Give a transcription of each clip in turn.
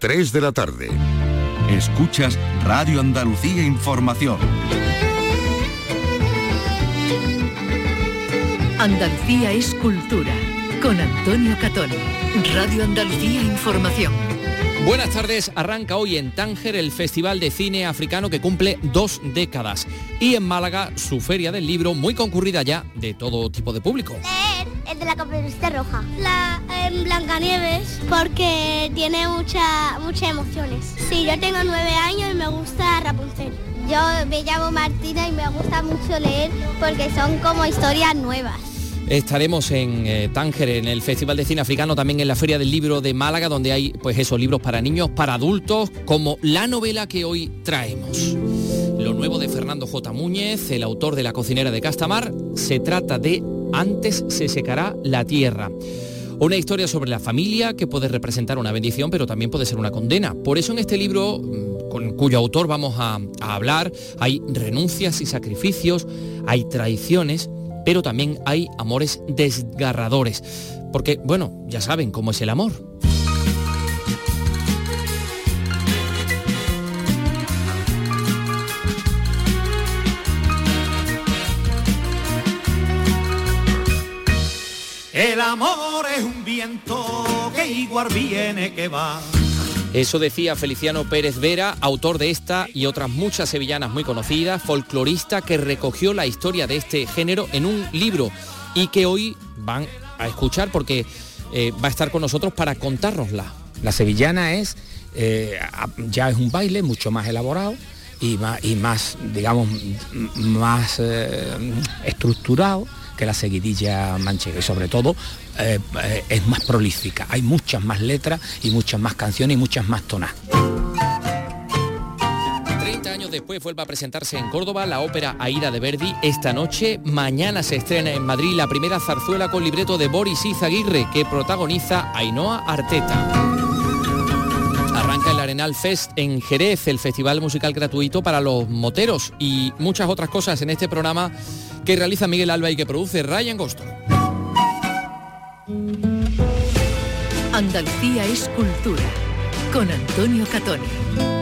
3 de la tarde. Escuchas Radio Andalucía Información. Andalucía es cultura. Con Antonio Catón. Radio Andalucía Información. Buenas tardes, arranca hoy en Tánger el Festival de Cine Africano que cumple dos décadas y en Málaga su feria del libro muy concurrida ya de todo tipo de público. El de la caperucita roja. La en Blancanieves porque tiene mucha, muchas emociones. Sí, yo tengo nueve años y me gusta Rapunzel. Yo me llamo Martina y me gusta mucho leer porque son como historias nuevas. Estaremos en eh, Tánger, en el Festival de Cine Africano, también en la Feria del Libro de Málaga, donde hay pues esos libros para niños, para adultos, como la novela que hoy traemos. Lo nuevo de Fernando J. Muñez, el autor de La cocinera de Castamar, se trata de Antes se secará la tierra. Una historia sobre la familia que puede representar una bendición, pero también puede ser una condena. Por eso en este libro, mm, con cuyo autor vamos a, a hablar, hay renuncias y sacrificios, hay traiciones, pero también hay amores desgarradores. Porque, bueno, ya saben cómo es el amor. El amor es un viento que igual viene que va. Eso decía Feliciano Pérez Vera, autor de esta y otras muchas sevillanas muy conocidas, folclorista que recogió la historia de este género en un libro y que hoy van a escuchar porque eh, va a estar con nosotros para contárnosla. La sevillana es, eh, ya es un baile mucho más elaborado y más, y más digamos, más eh, estructurado que la seguidilla manchega y sobre todo eh, eh, es más prolífica. Hay muchas más letras y muchas más canciones y muchas más tonas. 30 años después vuelve a presentarse en Córdoba la ópera Aida de Verdi. Esta noche, mañana se estrena en Madrid la primera zarzuela con libreto de Boris Izaguirre que protagoniza Ainhoa Arteta. Arenal Fest en Jerez, el festival musical gratuito para los moteros y muchas otras cosas en este programa que realiza Miguel Alba y que produce Ryan Gosto. Andalucía es cultura. Con Antonio Catoni.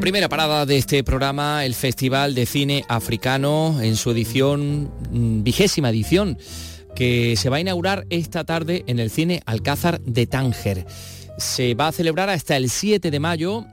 La primera parada de este programa, el Festival de Cine Africano, en su edición, mm, vigésima edición, que se va a inaugurar esta tarde en el Cine Alcázar de Tánger. Se va a celebrar hasta el 7 de mayo,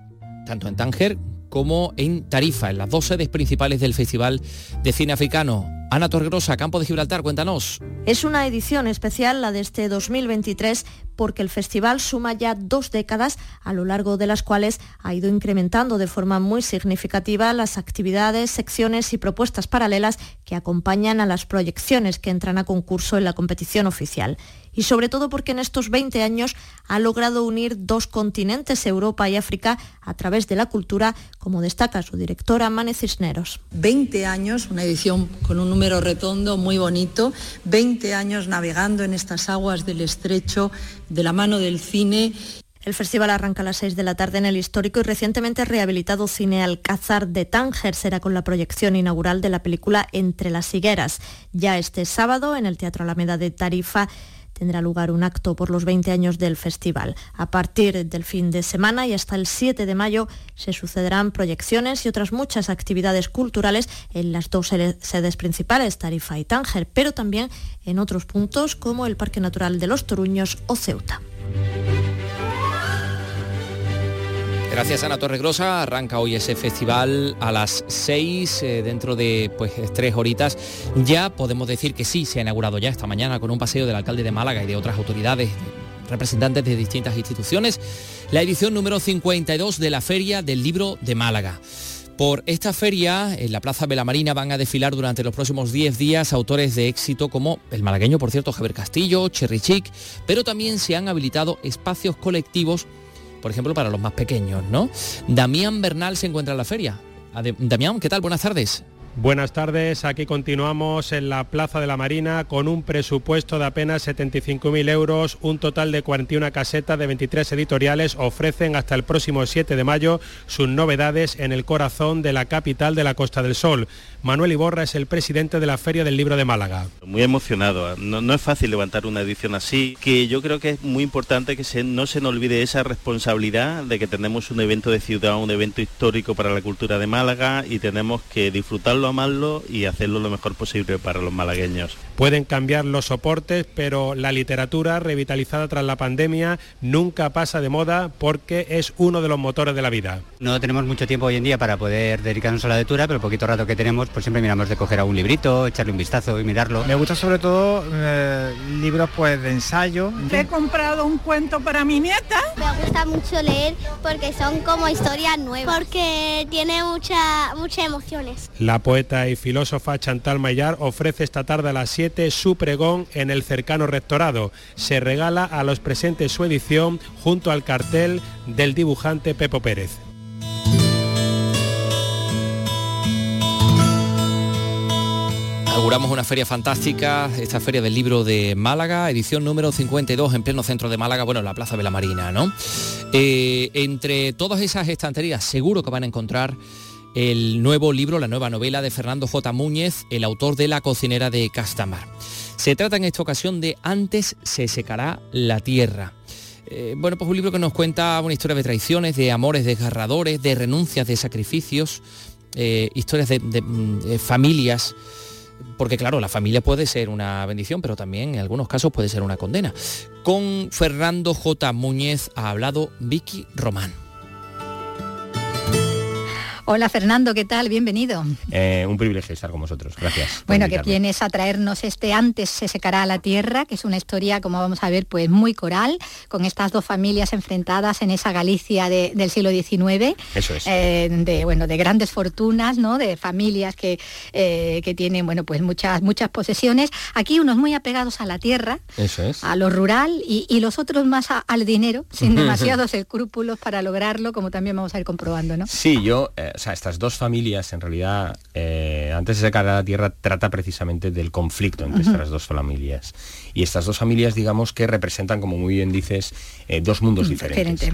tanto en Tánger como en Tarifa, en las dos sedes principales del Festival de Cine Africano. Ana Torregrosa, Campo de Gibraltar, cuéntanos. Es una edición especial, la de este 2023, porque el festival suma ya dos décadas, a lo largo de las cuales ha ido incrementando de forma muy significativa las actividades, secciones y propuestas paralelas que acompañan a las proyecciones que entran a concurso en la competición oficial y sobre todo porque en estos 20 años ha logrado unir dos continentes, Europa y África, a través de la cultura, como destaca su directora Mane Cisneros. 20 años, una edición con un número redondo muy bonito, 20 años navegando en estas aguas del estrecho de la mano del cine. El festival arranca a las 6 de la tarde en el histórico y recientemente rehabilitado Cine Alcázar de Tánger. Será con la proyección inaugural de la película Entre las higueras. Ya este sábado en el Teatro Alameda de Tarifa tendrá lugar un acto por los 20 años del festival. A partir del fin de semana y hasta el 7 de mayo se sucederán proyecciones y otras muchas actividades culturales en las dos sedes principales, Tarifa y Tánger, pero también en otros puntos como el Parque Natural de los Toruños o Ceuta. Gracias Ana Torregrosa, arranca hoy ese festival a las 6, eh, dentro de pues tres horitas. Ya podemos decir que sí, se ha inaugurado ya esta mañana con un paseo del alcalde de Málaga y de otras autoridades, representantes de distintas instituciones, la edición número 52 de la Feria del Libro de Málaga. Por esta feria, en la Plaza Belamarina van a desfilar durante los próximos 10 días autores de éxito como el malagueño, por cierto, Javier Castillo, Cherry Chic, pero también se han habilitado espacios colectivos por ejemplo, para los más pequeños, ¿no? Damián Bernal se encuentra en la feria. Damián, ¿qué tal? Buenas tardes. Buenas tardes, aquí continuamos en la Plaza de la Marina con un presupuesto de apenas 75.000 euros, un total de 41 casetas de 23 editoriales ofrecen hasta el próximo 7 de mayo sus novedades en el corazón de la capital de la Costa del Sol. Manuel Iborra es el presidente de la Feria del Libro de Málaga. Muy emocionado, no, es fácil levantar una edición así, que yo creo que es muy importante que no se nos olvide esa responsabilidad de que tenemos un evento de ciudad, un evento histórico para la cultura de Málaga y tenemos que disfrutarlo amarlo y hacerlo lo mejor posible para los malagueños. Pueden cambiar los soportes, pero la literatura revitalizada tras la pandemia nunca pasa de moda porque es uno de los motores de la vida. No tenemos mucho tiempo hoy en día para poder dedicarnos a la lectura, pero el poquito rato que tenemos, pues siempre miramos de coger algún librito, echarle un vistazo y mirarlo. Me gusta sobre todo eh, libros pues de ensayo. He comprado un cuento para mi nieta. Me gusta mucho leer porque son como historias nuevas, porque tiene mucha, muchas emociones. La poeta y filósofa Chantal Maillard ofrece esta tarde a las 7 su pregón en el cercano rectorado. Se regala a los presentes su edición junto al cartel del dibujante Pepo Pérez. Auguramos una feria fantástica, esta feria del libro de Málaga, edición número 52 en pleno centro de Málaga, bueno, en la Plaza de la Marina, ¿no? Eh, entre todas esas estanterías seguro que van a encontrar el nuevo libro, la nueva novela de Fernando J. Múñez, el autor de La cocinera de Castamar. Se trata en esta ocasión de Antes se secará la tierra. Eh, bueno, pues un libro que nos cuenta una historia de traiciones, de amores desgarradores, de renuncias, de sacrificios, eh, historias de, mm, familias porque claro, la familia puede ser una bendición, pero también en algunos casos puede ser una condena. Con Fernando J. Múñez ha hablado Vicky Román. Hola Fernando, ¿qué tal? Bienvenido. Eh, un privilegio estar con vosotros, gracias. Bueno, que vienes a traernos este Antes se secará la tierra, que es una historia, como vamos a ver, pues muy coral, con estas dos familias enfrentadas en esa Galicia del siglo XIX. Eso es. Eh, de, bueno, de grandes fortunas, ¿no? De familias que, eh, que tienen, bueno, pues muchas, muchas posesiones. Aquí unos muy apegados a la tierra, Eso es. a lo rural, y, los otros más al dinero, sin demasiados escrúpulos para lograrlo, como también vamos a ir comprobando, ¿no? Sí, yo o sea, estas dos familias, en realidad, eh, antes de sacar a la tierra, trata precisamente del conflicto entre estas dos familias. Y estas dos familias, digamos, que representan, como muy bien dices, eh, dos mundos diferentes.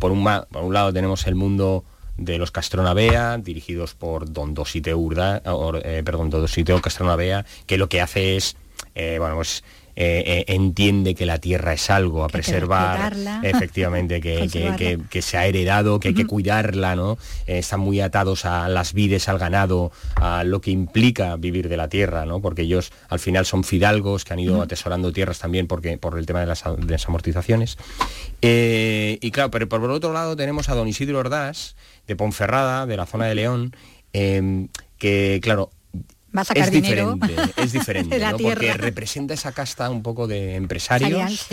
por, un, por un lado tenemos el mundo de los Castronavea, dirigidos por Don Dositeo Urda, eh, perdón, Don Dositeo Castronavea, que lo que hace es, bueno, pues eh, eh, entiende que la tierra es algo a preservar, efectivamente, que, se ha heredado, que hay que cuidarla, ¿no? Eh, están muy atados a las vides, al ganado, a lo que implica vivir de la tierra, ¿no? Porque ellos al final son fidalgos que han ido atesorando tierras también porque, por el tema de las, amortizaciones. y claro, pero por otro lado tenemos a don Isidro Ordaz, de Ponferrada, de la zona de León, que claro, es Diferente, es diferente, porque representa esa casta un poco de empresarios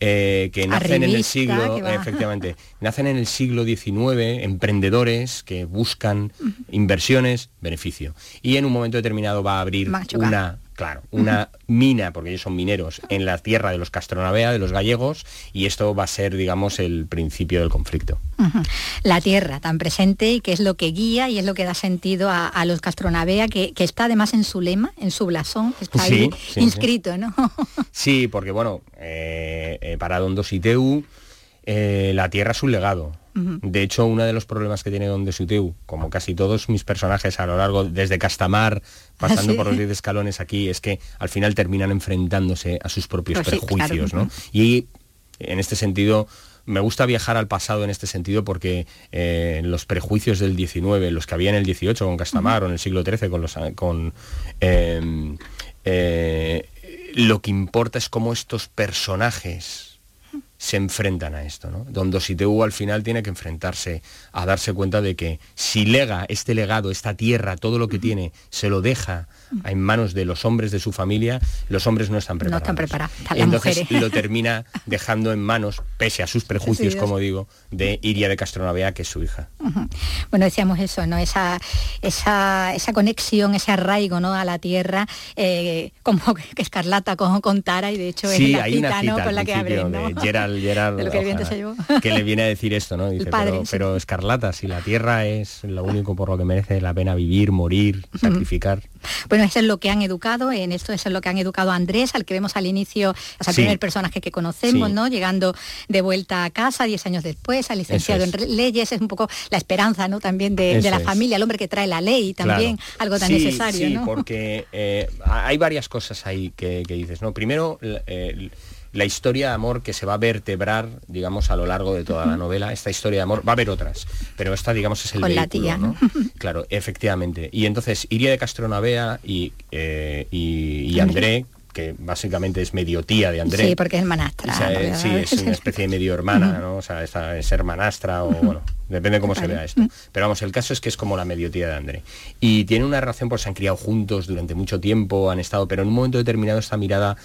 eh, que nacen en el siglo, efectivamente, nacen en el siglo XIX, emprendedores que buscan inversiones, beneficio. Y en un momento determinado va a abrir una Claro, una mina, porque ellos son mineros, en la tierra de los Castronavea, de los gallegos, y esto va a ser, digamos, el principio del conflicto. La tierra tan presente y que es lo que guía y es lo que da sentido a, los Castronavea, que, está además en su lema, en su blasón, está ahí inscrito, ¿no? sí, porque bueno, eh, eh, para Don Dositeu, eh, la tierra es un legado. De hecho, uno de los problemas que tiene Don Dositeu, como casi todos mis personajes a lo largo, desde Castamar, pasando por los 10 escalones aquí, es que al final terminan enfrentándose a sus propios pues prejuicios. Y en este sentido, me gusta viajar al pasado en este sentido porque eh, los prejuicios del 19, los que había en el 18 con Castamar o en el siglo XIII con los... Con, eh, lo que importa es cómo estos personajes se enfrentan a esto. ¿no? Don Dositeu al final tiene que enfrentarse a darse cuenta de que si lega este legado, esta tierra, todo lo que tiene, se lo deja en manos de los hombres de su familia, los hombres no están preparados. No están preparados. Entonces lo termina dejando en manos, pese a sus prejuicios, como digo, de Iria de Castronavea, que es su hija. Bueno, decíamos eso, ¿no? Esa, esa, esa conexión, ese arraigo ¿no? a la tierra, eh, como que Escarlata con, con Tara, y de hecho Sí, es la cita, con la que ¿no? De lo que el viento ojalá, se llevó. que le viene a decir esto, ¿no? Dice, padre, pero, sí. pero Escarlata, si la tierra es lo único por lo que merece la pena vivir, morir, sacrificar. Bueno, eso es lo que han educado, en esto eso es lo que han educado a Andrés, al que vemos al inicio, es el Sí. primer personaje que conocemos, Sí. ¿no? Llegando de vuelta a casa 10 años después, al licenciado es. en leyes, es un poco la esperanza, ¿no? También de, la es. familia, el hombre que trae la ley también, Claro. algo tan necesario, sí, ¿no? porque eh, hay varias cosas ahí que, que dices, ¿no? Primero, eh, la historia de amor que se va a vertebrar, digamos, a lo largo de toda la novela. Esta historia de amor, va a haber otras, pero esta, digamos, es el Con la tía, ¿no? Claro, efectivamente. Y entonces, Iria de Castronavea y, eh, y, y André, que básicamente es medio tía de André. Sí, porque es manastra. O sea, eh, sí, es una especie de medio hermana, ¿no? O sea, esta es hermanastra o bueno, depende cómo se vea esto. Pero vamos, el caso es que es como la medio tía de André. Y tiene una relación, pues se han criado juntos durante mucho tiempo, han estado, pero en un momento determinado esta mirada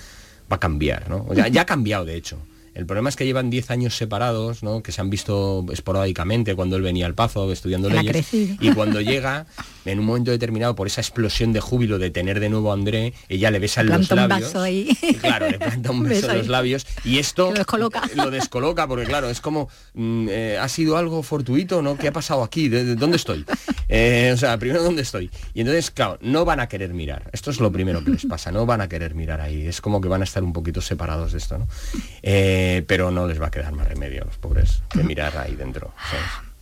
va a cambiar, ¿no? Ya, ya ha cambiado, de hecho. El problema es que llevan 10 años separados, ¿no? que se han visto esporádicamente cuando él venía al Pazo estudiando leyes. crecido. Y cuando llega, en un momento determinado, por esa explosión de júbilo de tener de nuevo a André, ella le besa en los un labios. vaso ahí. Y claro, le planta un beso en los labios y esto Lo descoloca. lo descoloca porque claro, es como mm, eh, ha sido algo fortuito, ¿no? ¿Qué ha pasado aquí? ¿De, de- dónde estoy? Eh, o sea, primero dónde estoy. Y entonces, claro, no van a querer mirar. Esto es lo primero que les pasa, no van a querer mirar ahí. Es como que van a estar un poquito separados de esto, ¿no? Eh, pero no les va a quedar más remedio a los pobres que mirar ahí dentro.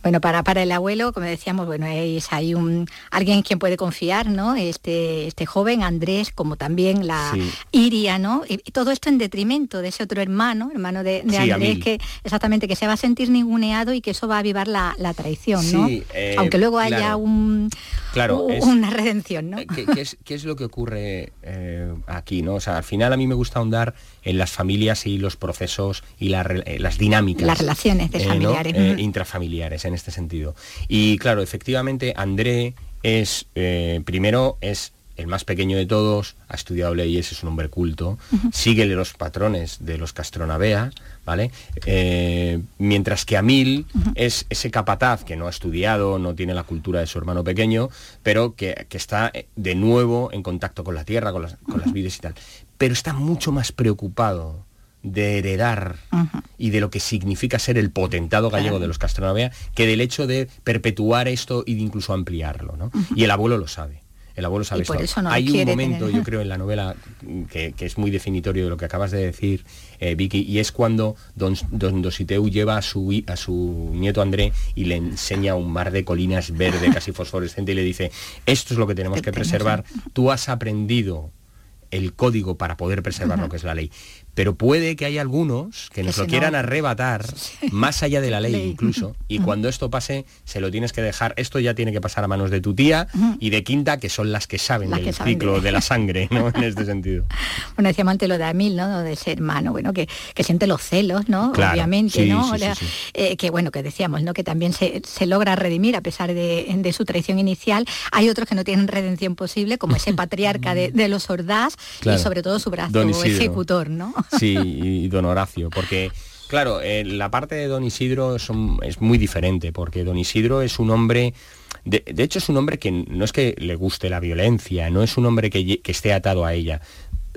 Bueno, para, para el abuelo, como decíamos, bueno, es hay un alguien en quien puede confiar, ¿no? Este, este joven, Andrés, como también la Sí. Iria, ¿no? Y, todo esto en detrimento de ese otro hermano, hermano de, de Sí, Andrés, que exactamente, que se va a sentir ninguneado y que eso va a avivar la, la traición, ¿no? Eh, Aunque luego haya claro. un, Claro, es- una redención, ¿no? Eh, ¿Qué, qué es, qué es lo que ocurre eh, aquí? ¿no? O sea, al final a mí me gusta ahondar en las familias y los procesos y la eh, las dinámicas. Las relaciones de ¿no? familiares. Intrafamiliares en este sentido. Y claro, efectivamente, André es, eh, primero, es el más pequeño de todos, ha estudiado leyes, es un hombre culto, sigue los patrones de los Castronavea, ¿vale? Eh, mientras que Amil es ese capataz que no ha estudiado, no tiene la cultura de su hermano pequeño, pero que, que está eh, de nuevo en contacto con la tierra, con las, con las vides y tal. Pero está mucho más preocupado de heredar y de lo que significa ser el potentado gallego de los Castronavea que del hecho de perpetuar esto e de incluso ampliarlo. ¿no? Y el abuelo lo sabe. El abuelo sabe esto. eso no Hay un momento, tener. yo creo, en la novela que, que es muy definitorio de lo que acabas de decir, eh, Vicky, y es cuando don, don Dositeu lleva a su, a su nieto André y le enseña un mar de colinas verde, casi fosforescente, y le dice, esto es lo que tenemos que preservar, tú has aprendido el código para poder preservar lo que es la ley. Pero puede que haya algunos que nos lo quieran no- arrebatar más allá de la ley Ley. incluso. Y cuando esto pase, se lo tienes que dejar. Esto ya tiene que pasar a manos de tu tía y de Quinta, que son las que saben Las del que saben ciclo de- de... la sangre, ¿no? En este sentido. Bueno, decíamos antes lo de Amil, ¿no? De ese hermano, bueno, que, que siente los celos, ¿no? Claro, Obviamente, sí, ¿no? sí, O sea, sí, sí. eh, que bueno, que decíamos, ¿no? Que también se, se logra redimir a pesar de, de su traición inicial. Hay otros que no tienen redención posible, como ese patriarca de, de los Ordaz Claro. y sobre todo su brazo ejecutor, ¿no? Sí, y don Horacio, porque claro, eh, la parte de don Isidro es muy diferente, porque don Isidro es un hombre, de, hecho es un hombre que no es que le guste la violencia, no es un hombre que esté atado a ella,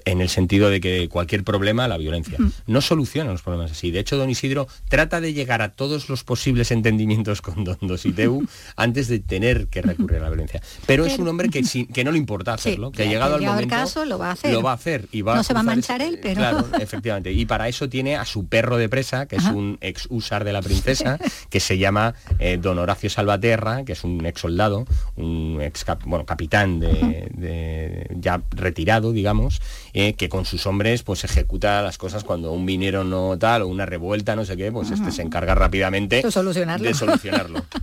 en el sentido de que cualquier problema, la violencia, no soluciona los problemas así. De hecho, don Isidro trata de llegar a todos los posibles entendimientos con don Dositeu antes de tener que recurrir a la violencia. Pero es un hombre que, que no le importa hacerlo, que que llegado al momento caso, lo va a hacer. Lo va a hacer y va No se va a manchar ese- él, pero- Claro, efectivamente. Y para eso tiene a su perro de presa, que es un ex usar de la princesa, que se llama eh, Don Horacio Salvaterra, que es un ex soldado, un ex cap- bueno, capitán de, de- ya retirado, digamos, eh, que con sus hombres pues ejecuta las cosas cuando un minero no tal o una revuelta, no sé qué, pues este se encarga rápidamente De solucionarlo. de solucionarlo.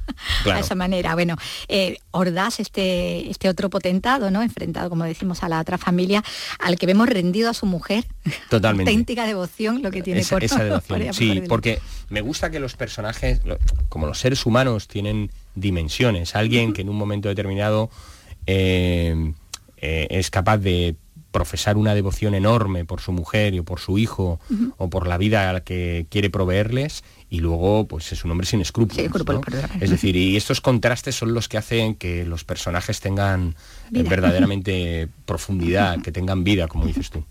Claro. a esa manera. Bueno, eh, Ordaz, este, este otro potentado, ¿no? Enfrentado, como decimos, a la otra familia, al que vemos rendido a su mujer. Totalmente. Auténtica devoción, lo que tiene esa, por- esa devoción. por Sí, porque me gusta que los personajes, como los seres humanos, tienen dimensiones. Alguien que en un momento determinado eh, eh, es capaz de profesar una devoción enorme por su mujer o por su hijo o por la vida a la que quiere proveerles y luego pues es un hombre sin escrúpulos. Es decir, y estos contrastes son los que hacen que los personajes tengan eh, verdaderamente profundidad, que tengan vida, como dices tú.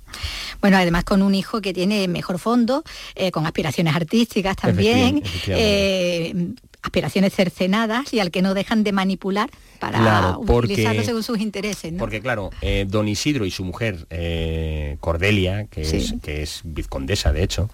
Bueno, además con un hijo que tiene mejor fondo, eh, con aspiraciones artísticas también, eh, aspiraciones cercenadas y al que no dejan de manipular para utilizarlo según sus intereses. Porque claro, eh, don Isidro y su mujer, eh, Cordelia, que, es, que es vizcondesa de hecho,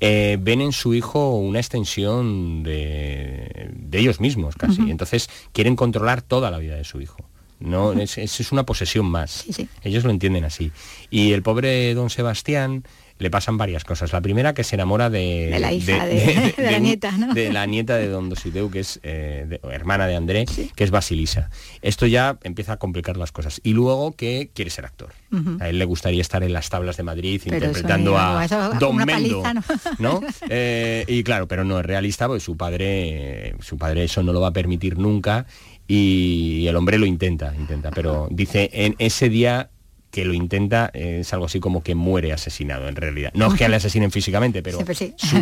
eh, ven en su hijo una extensión de, ellos mismos casi. Entonces quieren controlar toda la vida de su hijo. No, es, es, una posesión más. Ellos lo entienden así. Y el pobre don Sebastián le pasan varias cosas. La primera que se enamora de, la hija de, la nieta, ¿no? De la nieta de Don Dosideu, que es eh, hermana de André, que es Basilisa. Esto ya empieza a complicar las cosas. Y luego que quiere ser actor. A él le gustaría estar en las tablas de Madrid interpretando a Don Mendo. ¿no? Eh, y claro, pero no es realista porque su padre, su padre eso no lo va a permitir nunca. Y el hombre lo intenta, intenta, pero dice, en ese día que lo intenta es algo así como que muere asesinado en realidad. No es que le asesinen físicamente, pero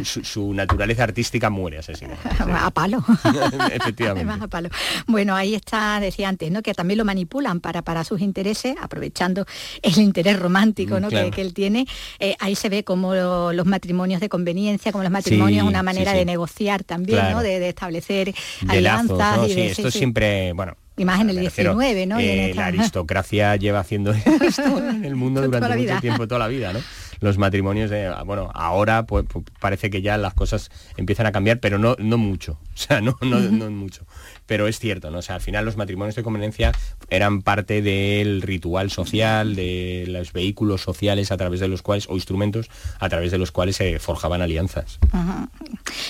su, naturaleza artística muere asesinado. A palo. Efectivamente. a palo. Bueno, ahí está, decía antes, ¿no? que también lo manipulan para, para sus intereses, aprovechando el interés romántico ¿no? que, él tiene. Eh, ahí se ve como los matrimonios de conveniencia, como los matrimonios, una manera de negociar también, ¿no? de, establecer alianzas. y esto siempre, bueno, y más en el 19, ¿no? Eh, la aristocracia lleva haciendo esto en el mundo durante mucho tiempo, toda la vida, ¿no? Los matrimonios, de, bueno, ahora pues, pues, parece que ya las cosas empiezan a cambiar, pero no, no mucho, o sea, no, no, no mucho pero es cierto, ¿no? O sea, al final los matrimonios de conveniencia eran parte del ritual social, de los vehículos sociales a través de los cuales, o instrumentos a través de los cuales se forjaban alianzas.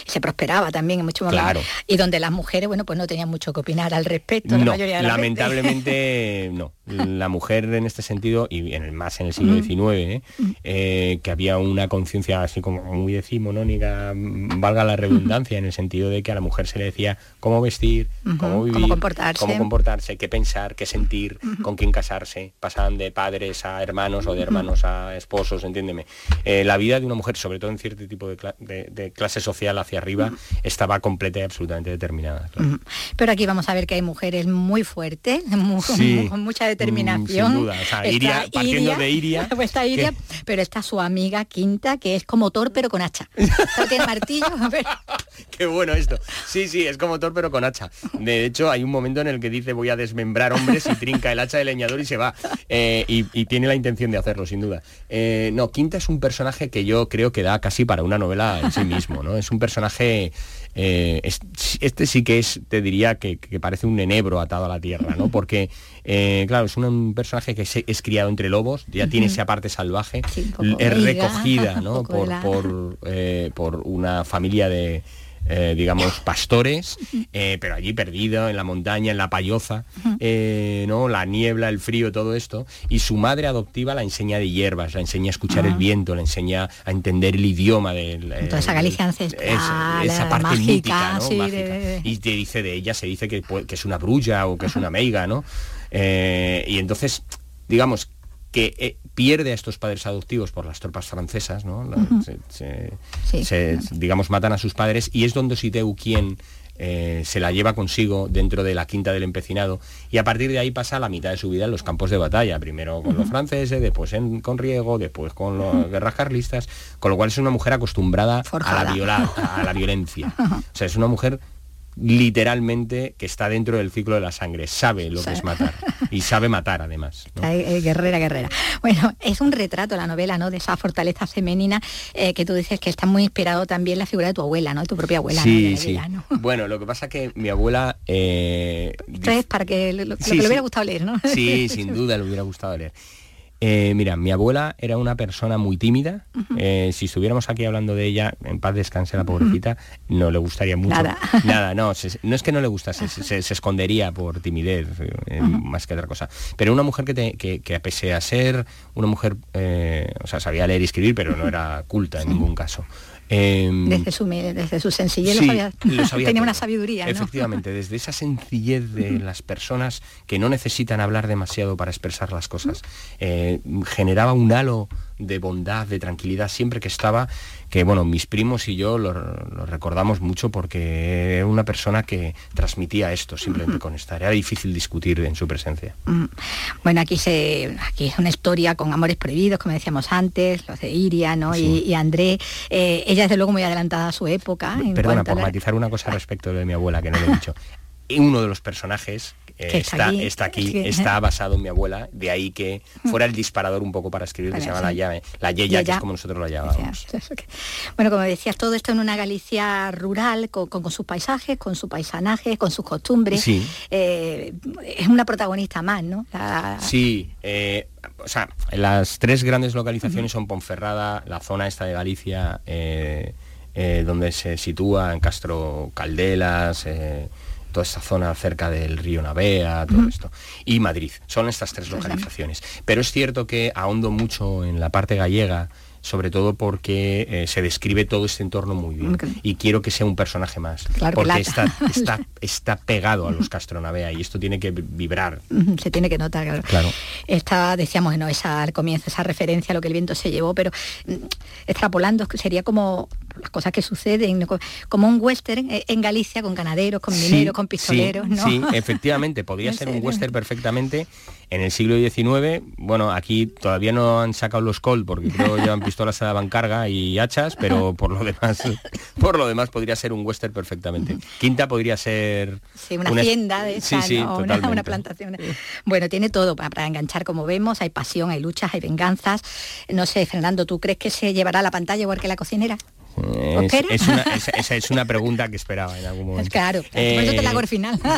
Se prosperaba también en muchos momentos. Claro. Y donde las mujeres, bueno, pues no tenían mucho que opinar al respecto, la mayoría de la lamentablemente no. La mujer en este sentido, y en el, más en el siglo XIX, ¿eh? Eh, que había una conciencia así como muy decimonónica, valga la redundancia, en el sentido de que a la mujer se le decía cómo vestir, cómo vivir, comportarse. comportarse, qué pensar, qué sentir, con quién casarse. Pasaban de padres a hermanos o de hermanos a esposos, entiéndeme. Eh, la vida de una mujer, sobre todo en cierto tipo de, clase social hacia arriba, estaba completa y absolutamente determinada. Pero aquí vamos a ver que hay mujeres muy fuertes, con mucha mm, determinación. sin duda, Iria, partiendo de Iria. Pues está Iria, pero está su amiga Quinta, que es como Thor, pero con hacha. tiene martillo. Qué bueno esto. Sí, sí, es como Thor, pero con hacha. De hecho, hay un momento en el que dice voy a desmembrar hombres y trinca el hacha de leñador y se va. Eh, y, tiene la intención de hacerlo, sin duda. Eh, no, Quinta es un personaje que yo creo que da casi para una novela en sí mismo, ¿no? Es un personaje eh, este sí que es, te diría que, parece un enebro atado a la tierra, ¿no? Porque, claro, es un, personaje que es, criado entre lobos, ya tiene esa parte salvaje, es recogida, ¿no? por, por una familia de, eh, digamos, pastores, eh, pero allí perdido en la montaña, en la payoza, eh, ¿no? La niebla, el frío, todo esto. Y su madre adoptiva la enseña de hierbas, la enseña a escuchar el viento, la enseña a entender el idioma de Toda esa Galicia ancestral, esa parte mágica, Y te dice de ella, se dice que, que, es una brulla o que es una meiga, ¿no? y entonces, digamos, que pierde a estos padres adoptivos por las tropas francesas, ¿no? se, digamos, matan a sus padres y es Don Dositeu quien eh, se la lleva consigo dentro de la quinta del empecinado y a partir de ahí pasa la mitad de su vida en los campos de batalla, primero con los franceses, después con Riego, después con las guerras carlistas, con lo cual es una mujer acostumbrada a la, a la violencia. O sea, es una mujer literalmente que está dentro del ciclo de la sangre, sabe lo que es matar y sabe matar además. guerrera, guerrera. Bueno, es un retrato la novela, ¿no? De esa fortaleza femenina eh, que tú dices que está muy inspirado también la figura de tu abuela, ¿no? De tu propia abuela. Sí, sí. Bueno, lo que pasa que mi abuela... Eh, es para que lo, que le hubiera gustado leer, ¿no? Sí, sin duda le hubiera gustado leer. Eh, mira, mi abuela era una persona muy tímida. Eh, si estuviéramos aquí hablando de ella, en paz descanse la pobrecita, no le gustaría mucho. Nada. Nada, no, no es que no le gustase, se, escondería por timidez, eh, más que otra cosa. Pero una mujer que, que, pese a ser una mujer, o sea, sabía leer y escribir, pero no era culta en ningún caso. Em, desde, su, desde su sencillez tenía una sabiduría. Efectivamente, desde esa sencillez de las personas que no necesitan hablar demasiado para expresar las cosas, eh, generaba un halo de bondad, de tranquilidad siempre que estaba, que bueno, mis primos y yo lo, recordamos mucho porque era una persona que transmitía esto simplemente con estar. Era difícil discutir en su presencia. Bueno, aquí se aquí es una historia con amores prohibidos, como decíamos antes, los de Iria ¿no? y, André. Eh, ella desde luego muy adelantada a su época. Perdona, por matizar una cosa respecto de mi abuela que no le he dicho. Uno de los personajes está, está, aquí, está, basado en mi abuela, de ahí que fuera el disparador un poco para escribir, que se llama la llave, la yeya, que es como nosotros la llamábamos. Bueno, como decías, todo esto en una Galicia rural, con, sus paisajes, con su paisanaje, con sus costumbres. Eh, es una protagonista más, ¿no? Sí, eh, o sea, las tres grandes localizaciones son Ponferrada, la zona esta de Galicia, eh, donde se sitúa en Castro Caldelas, toda esta zona cerca del río Navea, todo esto, y Madrid. Son estas tres localizaciones. Pero es cierto que ahondo mucho en la parte gallega, sobre todo porque eh, se describe todo este entorno muy bien. Y quiero que sea un personaje más. porque está, está, está, pegado a los Castronavea y esto tiene que vibrar. Se tiene que notar, claro. claro. Está, decíamos, no, esa, al comienzo, esa referencia a lo que el viento se llevó, pero mm, extrapolando sería como las cosas que suceden, como un western eh, en Galicia con ganaderos, con mineros, con pistoleros. Sí, sí, efectivamente, podría ser un western perfectamente en el siglo XIX. Bueno, aquí todavía no han sacado los Colt porque creo que llevan pistolas a la carga y hachas, pero por lo demás, por lo demás podría ser un western perfectamente. Quinta podría ser una, hacienda de esa, una, plantación. Bueno, tiene todo para, para, enganchar, como vemos, hay pasión, hay luchas, hay venganzas. No sé, Fernando, ¿tú crees que se llevará a la pantalla igual que la cocinera? Esa es una pregunta que esperaba en algún momento. Claro, por eso te la hago al final.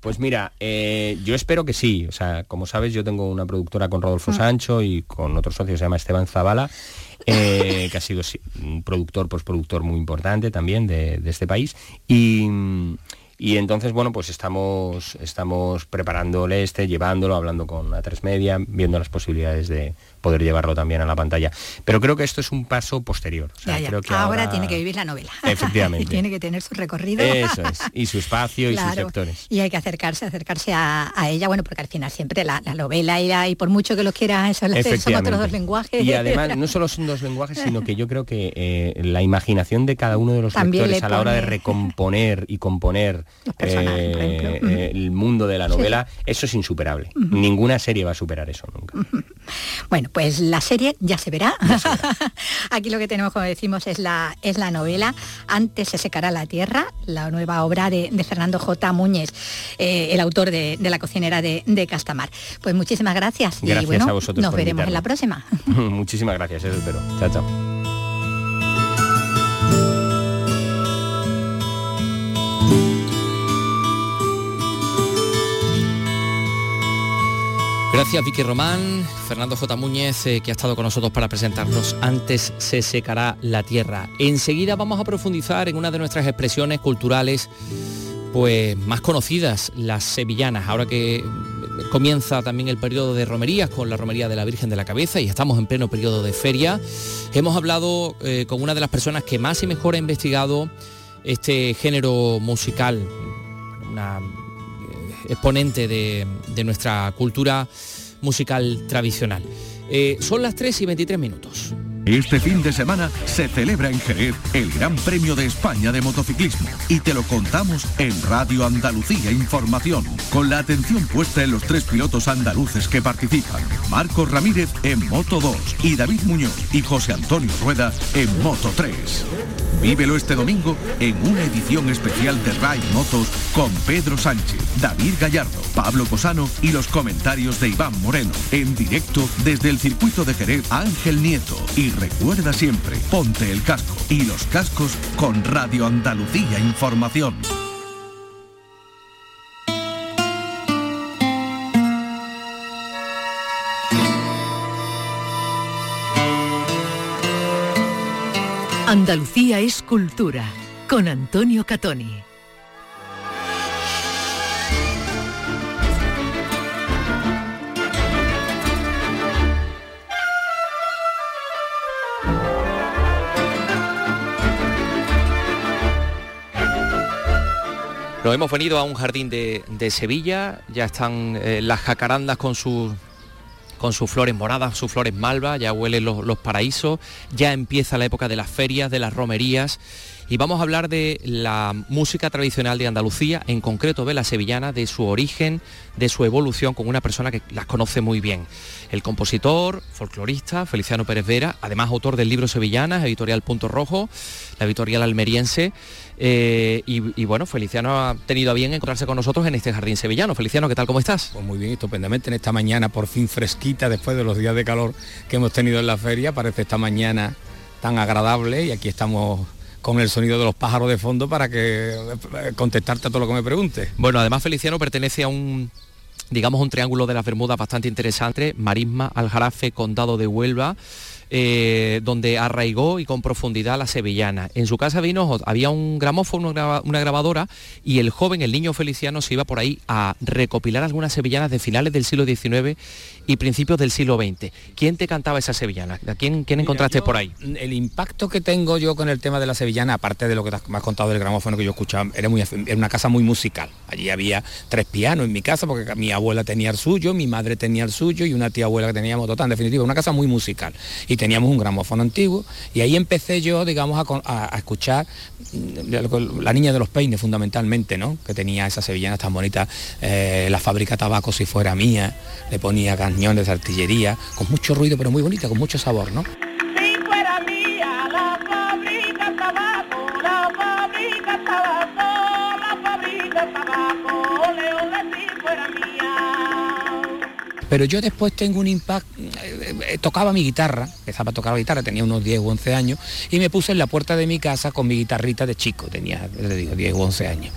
Pues mira, eh, yo espero que sí. O sea, como sabes, yo tengo una productora con Rodolfo mm. Sancho y con otro socio, se llama Esteban Zavala, eh, que ha sido un productor, postproductor muy importante también de, de este país. Y y entonces, bueno, pues estamos, estamos preparándole este, llevándolo, hablando con la 3 Media, viendo las posibilidades de poder llevarlo también a la pantalla. Pero creo que esto es un paso posterior. ahora, tiene que vivir la novela. Efectivamente. y tiene que tener su recorrido. Eso es. Y su espacio y sus sectores. Y hay que acercarse, acercarse a, ella, bueno, porque al final siempre la, novela irá, y por mucho que lo quiera, eso son otros dos lenguajes. Y además, no solo son dos lenguajes, sino que yo creo que eh, la imaginación de cada uno de los lectores a la hora de recomponer y componer eh, eh, el mundo de la novela, eso es insuperable. Ninguna serie va a superar eso nunca. Bueno, pues la serie ya se verá. Aquí lo que tenemos, como decimos, es la, es la novela Antes se secará la tierra, la nueva obra de, Fernando J. Muñez, eh, el autor de, La cocinera de, Castamar. Pues muchísimas gracias. Gracias y bueno, a vosotros. Nos veremos en la próxima. muchísimas gracias, eso espero. Chao, chao. Gracias Vicky Román, Fernando J. Muñez, eh, que ha estado con nosotros para presentarnos Antes se secará la tierra. Enseguida vamos a profundizar en una de nuestras expresiones culturales pues más conocidas, las sevillanas, ahora que comienza también el periodo de romerías con la romería de la Virgen de la Cabeza y estamos en pleno periodo de feria. Hemos hablado eh, con una de las personas que más y mejor ha investigado este género musical, una exponente de, nuestra cultura musical tradicional. Eh, son las 3 y 23 minutos. Este fin de semana se celebra en Jerez el Gran Premio de España de Motociclismo y te lo contamos en Radio Andalucía Información, con la atención puesta en los tres pilotos andaluces que participan, Marcos Ramírez en Moto 2 y David Muñoz y José Antonio Rueda en Moto 3. Vívelo este domingo en una edición especial de Ray Motos con Pedro Sánchez, David Gallardo, Pablo Cosano y los comentarios de Iván Moreno, en directo desde el circuito de Jerez Ángel Nieto y recuerda siempre, ponte el casco y los cascos con Radio Andalucía Información. Andalucía es cultura con Antonio Catoni. Nos hemos venido a un jardín de, Sevilla, ya están eh, las jacarandas con sus con sus flores moradas, sus flores malva, ya huelen los, paraísos, ya empieza la época de las ferias, de las romerías y vamos a hablar de la música tradicional de Andalucía, en concreto de la sevillana, de su origen, de su evolución con una persona que las conoce muy bien. El compositor, folclorista, Feliciano Pérez Vera, además autor del libro Sevillanas, editorial Punto Rojo, la editorial almeriense. Eh, y, bueno, Feliciano ha tenido a bien encontrarse con nosotros en este jardín sevillano. Feliciano, ¿qué tal? ¿Cómo estás? Pues muy bien, estupendamente en esta mañana, por fin fresquita, después de los días de calor que hemos tenido en la feria, parece esta mañana tan agradable y aquí estamos con el sonido de los pájaros de fondo para que eh, contestarte a todo lo que me pregunte. Bueno, además Feliciano pertenece a un digamos un triángulo de las Bermudas bastante interesante, Marisma, Aljarafe, Condado de Huelva. Eh, donde arraigó y con profundidad la sevillana. En su casa vino, había un gramófono, una grabadora, y el joven, el niño Feliciano, se iba por ahí a recopilar algunas sevillanas de finales del siglo XIX y principios del siglo XX. ¿Quién te cantaba esa sevillana? ¿A quién, quién encontraste por ahí? El impacto que tengo yo con el tema de la sevillana, aparte de lo que me has contado del gramófono que yo escuchaba, era, muy, era una casa muy musical. Allí había tres pianos en mi casa, porque mi abuela tenía el suyo, mi madre tenía el suyo y una tía abuela que teníamos total. En definitiva, una casa muy musical. Y teníamos un gramófono antiguo y ahí empecé yo, digamos, a, escuchar mm, la niña de los peines fundamentalmente, ¿no? Que tenía esas sevillanas tan bonitas, eh, la fábrica tabaco si fuera mía, le ponía cañones de artillería, con mucho ruido pero muy bonita, con mucho sabor, ¿no? Pero yo después tengo un impacto, eh, eh, tocaba mi guitarra, empezaba a tocar la guitarra, tenía unos 10 o 11 años, y me puse en la puerta de mi casa con mi guitarrita de chico, tenía, le digo, 10 o 11 años.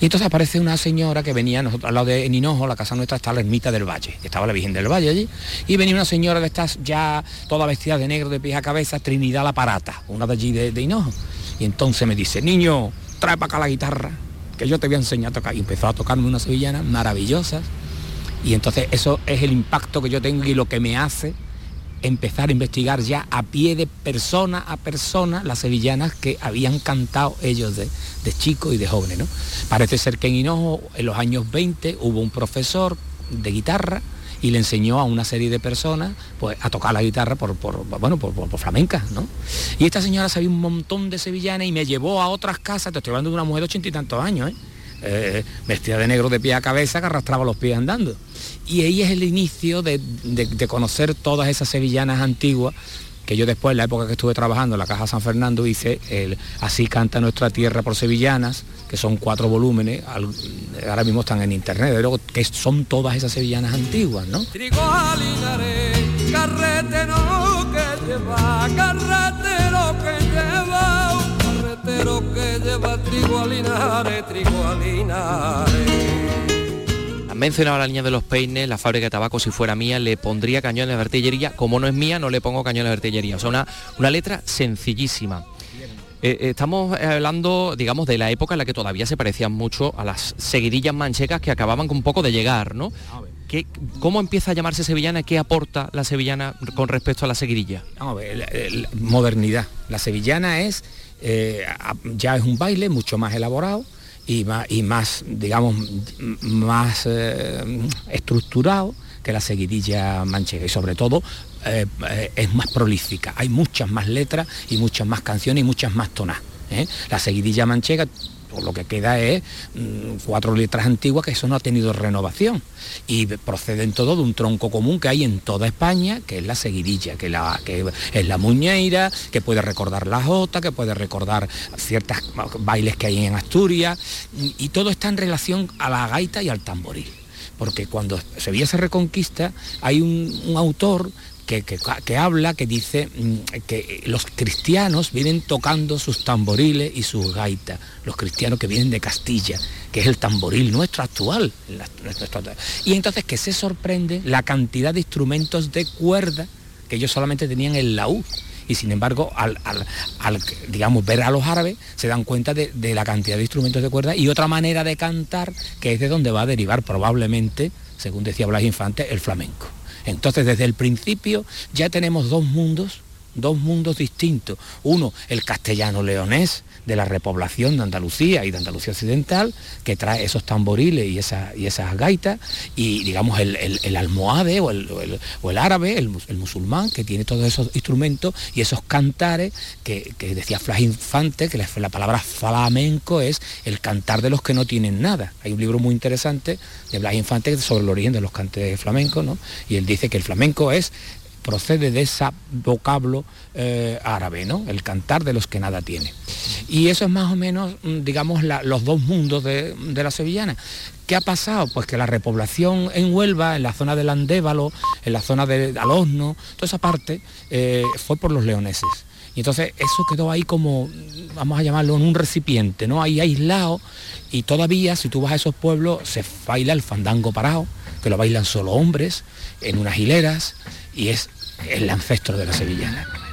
Y entonces aparece una señora que venía, nosotros, al lado de Ninojo, la casa nuestra está la ermita del Valle, estaba la Virgen del Valle allí, y venía una señora de estas ya toda vestida de negro de pies a cabeza, Trinidad la Parata, una de allí de, de Hinojo. Y entonces me dice, niño, trae para acá la guitarra, que yo te voy a enseñar a tocar. Y empezó a tocarme unas sevillanas maravillosas y entonces eso es el impacto que yo tengo y lo que me hace empezar a investigar ya a pie de persona a persona las sevillanas que habían cantado ellos de, de chicos y de jóvenes. ¿no? Parece ser que en Hinojo en los años 20 hubo un profesor de guitarra y le enseñó a una serie de personas pues, a tocar la guitarra por, por bueno, por, por, flamenca, ¿no? Y esta señora sabía un montón de sevillanas y me llevó a otras casas, te estoy hablando de una mujer de ochenta y tantos años, ¿eh? Eh, vestida de negro de pie a cabeza que arrastraba los pies andando. Y ahí es el inicio de, conocer todas esas sevillanas antiguas que yo después, en la época que estuve trabajando en la Caja San Fernando, hice el Así canta nuestra tierra por sevillanas, que son cuatro volúmenes, ahora mismo están en internet, pero que son todas esas sevillanas antiguas, ¿no? Trigo Han mencionado a la niña de los peines, la fábrica de tabaco, si fuera mía, le pondría cañones de artillería. Como no es mía, no le pongo cañones de artillería. O sea, una, una letra sencillísima. Eh, eh, estamos hablando, digamos, de la época en la que todavía se parecían mucho a las seguidillas manchecas que acababan con un poco de llegar, ¿no? ¿Qué, ¿Cómo empieza a llamarse sevillana? ¿Qué aporta la sevillana con respecto a la seguidilla? modernidad. La sevillana es eh, ya es un baile mucho más elaborado y más, digamos, más eh, estructurado que la seguidilla manchega y sobre todo eh, es más prolífica. Hay muchas más letras y muchas más canciones y muchas más tonas. La seguidilla manchega lo que queda es mm, cuatro letras antiguas que eso no ha tenido renovación. Y proceden todo de un tronco común que hay en toda España, que es la seguidilla, que, la, que es la muñeira, que puede recordar la jota, que puede recordar ciertos bailes que hay en Asturias, y todo está en relación a la gaita y al tamboril. Porque cuando Sevilla se reconquista hay un autor que, habla, que dice mm, que los cristianos vienen tocando sus tamboriles y sus gaitas, los cristianos que vienen de Castilla, que es el tamboril nuestro actual. Y entonces que se sorprende la cantidad de instrumentos de cuerda que ellos solamente tenían en la U. Y sin embargo al, digamos ver a los árabes se dan cuenta de, de, la cantidad de instrumentos de cuerda. Y otra manera de cantar que es de donde va a derivar probablemente según decía Blas Infante el flamenco entonces, desde el principio ya tenemos dos mundos dos mundos distintos. Uno, el castellano leonés, de la repoblación de Andalucía y de Andalucía Occidental, que trae esos tamboriles y, y esas gaitas, y digamos el, almohade o el, árabe, el, musulmán, que tiene todos esos instrumentos y esos cantares que, decía Flas Infante, que la, palabra flamenco es el cantar de los que no tienen nada. Hay un libro muy interesante de Blas Infante sobre el origen de los cantes flamencos, ¿no? y él dice que el flamenco es procede de ese vocablo eh, árabe, ¿no? El cantar de los que nada tiene. Y eso es más o menos, mm, digamos, los dos mundos de, la sevillana. ¿Qué ha pasado? Pues que la repoblación en Huelva, en la zona del Andévalo, en la zona de Alosno, toda esa parte, eh, fue por los leoneses. Y entonces eso quedó ahí como, vamos a llamarlo, en un recipiente, ¿no? Ahí aislado. Y todavía, si tú vas a esos pueblos, se baila el fandango parado, que lo bailan solo hombres, en unas hileras, y es el ancestro de la sevillana.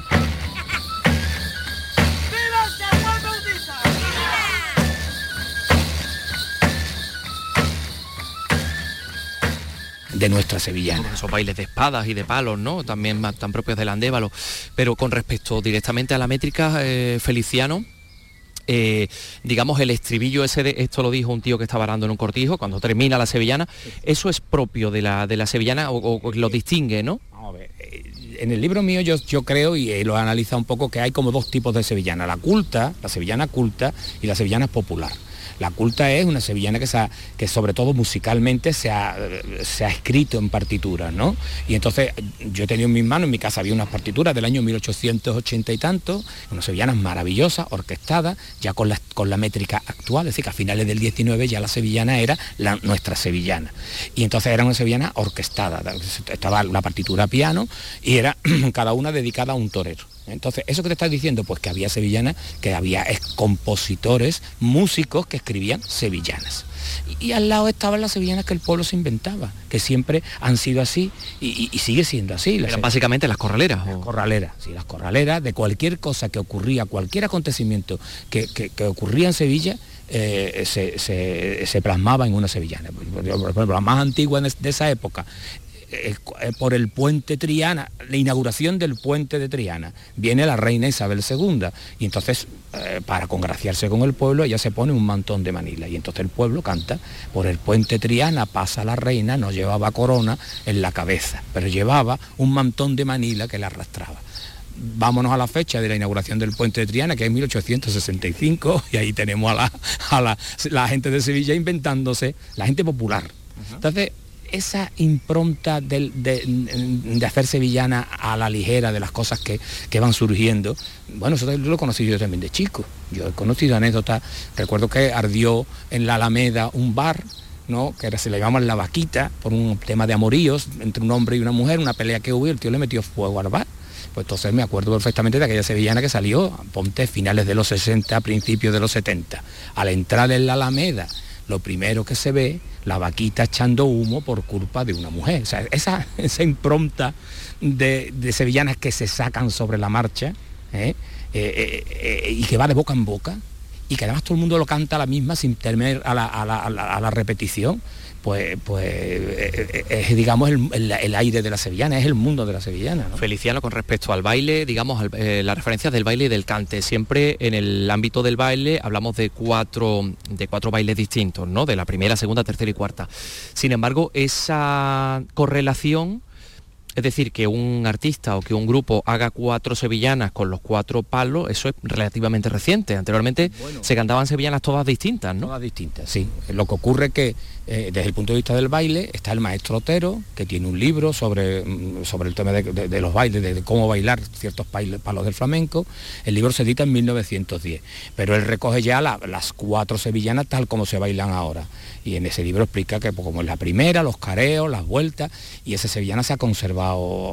De nuestra sevillana. Esos bailes de espadas y de palos, ¿no? También tan propios del andévalo. Pero con respecto directamente a la métrica, eh, Feliciano, eh, digamos el estribillo ese de esto lo dijo un tío que estaba arando en un cortijo cuando termina la sevillana eso es propio de la de la sevillana o, lo distingue no en el libro mío yo, yo creo, y lo he analizado un poco, que hay como dos tipos de sevillana, la culta, la sevillana culta y la sevillana popular. La culta es una sevillana que, que sobre todo musicalmente se ha, se escrito en partituras, ¿no? Y entonces yo he tenido en mis manos, en mi casa había unas partituras del año 1880 y tanto, unas sevillanas maravillosas, orquestadas, ya con la, con la métrica actual, es decir, que a finales del 19 ya la sevillana era la, nuestra sevillana. Y entonces era una sevillana orquestada, estaba la partitura piano y era cada una dedicada a un torero. Entonces, ¿eso que te estás diciendo? Pues que había sevillanas, que había compositores, músicos que escribían sevillanas. Y, al lado estaban las sevillanas que el pueblo se inventaba, que siempre han sido así y, sigue siendo así. Eran básicamente las corraleras. Las corraleras, sí, las corraleras de cualquier cosa que ocurría, cualquier acontecimiento que, ocurría en Sevilla, eh, se, plasmaba en una sevillana. Por ejemplo, la más antigua de esa época eh, por el puente Triana, la inauguración del puente de Triana, viene la reina Isabel II y entonces eh, para congraciarse con el pueblo ella se pone un mantón de Manila. Y entonces el pueblo canta, por el puente Triana pasa la reina, no llevaba corona en la cabeza, pero llevaba un mantón de Manila que la arrastraba. Vámonos a la fecha de la inauguración del puente de Triana, que es 1865, y ahí tenemos a la, a la, gente de Sevilla inventándose, la gente popular. Entonces, esa impronta de, hacer sevillana a la ligera de las cosas que, van surgiendo, bueno, eso lo he conocido yo también de chico. Yo he conocido anécdotas, recuerdo que ardió en la Alameda un bar, ¿no? que se le llamaban la vaquita, por un tema de amoríos entre un hombre y una mujer, una pelea que hubo y el tío le metió fuego al bar. Pues entonces me acuerdo perfectamente de aquella sevillana que salió, ponte, finales de los 60, principios de los 70. Al entrar en la Alameda, lo primero que se ve la vaquita echando humo por culpa de una mujer. O sea, esa, esa impronta de, sevillanas que se sacan sobre la marcha ¿eh? Eh, eh, y que va de boca en boca y que además todo el mundo lo canta a la misma sin temer a la repetición pues, pues eh, eh, es, digamos, el, aire de la sevillana, es el mundo de la sevillana. Feliciano, con respecto al baile, digamos, eh, las referencias del baile y del cante, siempre en el ámbito del baile hablamos de cuatro, de cuatro bailes distintos, ¿no? De la primera, segunda, tercera y cuarta. Sin embargo, esa correlación es decir, que un artista o que un grupo haga cuatro sevillanas con los cuatro palos, eso es relativamente reciente. Anteriormente se cantaban sevillanas todas distintas, ¿no? Todas distintas, sí. Lo que ocurre es que eh, desde el punto de vista del baile está el maestro Otero, que tiene un libro sobre, mm, sobre el tema de, los bailes, de, cómo bailar ciertos palos del flamenco. El libro se edita en 1910, pero él recoge ya las cuatro sevillanas tal como se bailan ahora y en ese libro explica que pues, como es la primera, los careos, las vueltas, y esa sevillana se ha conservado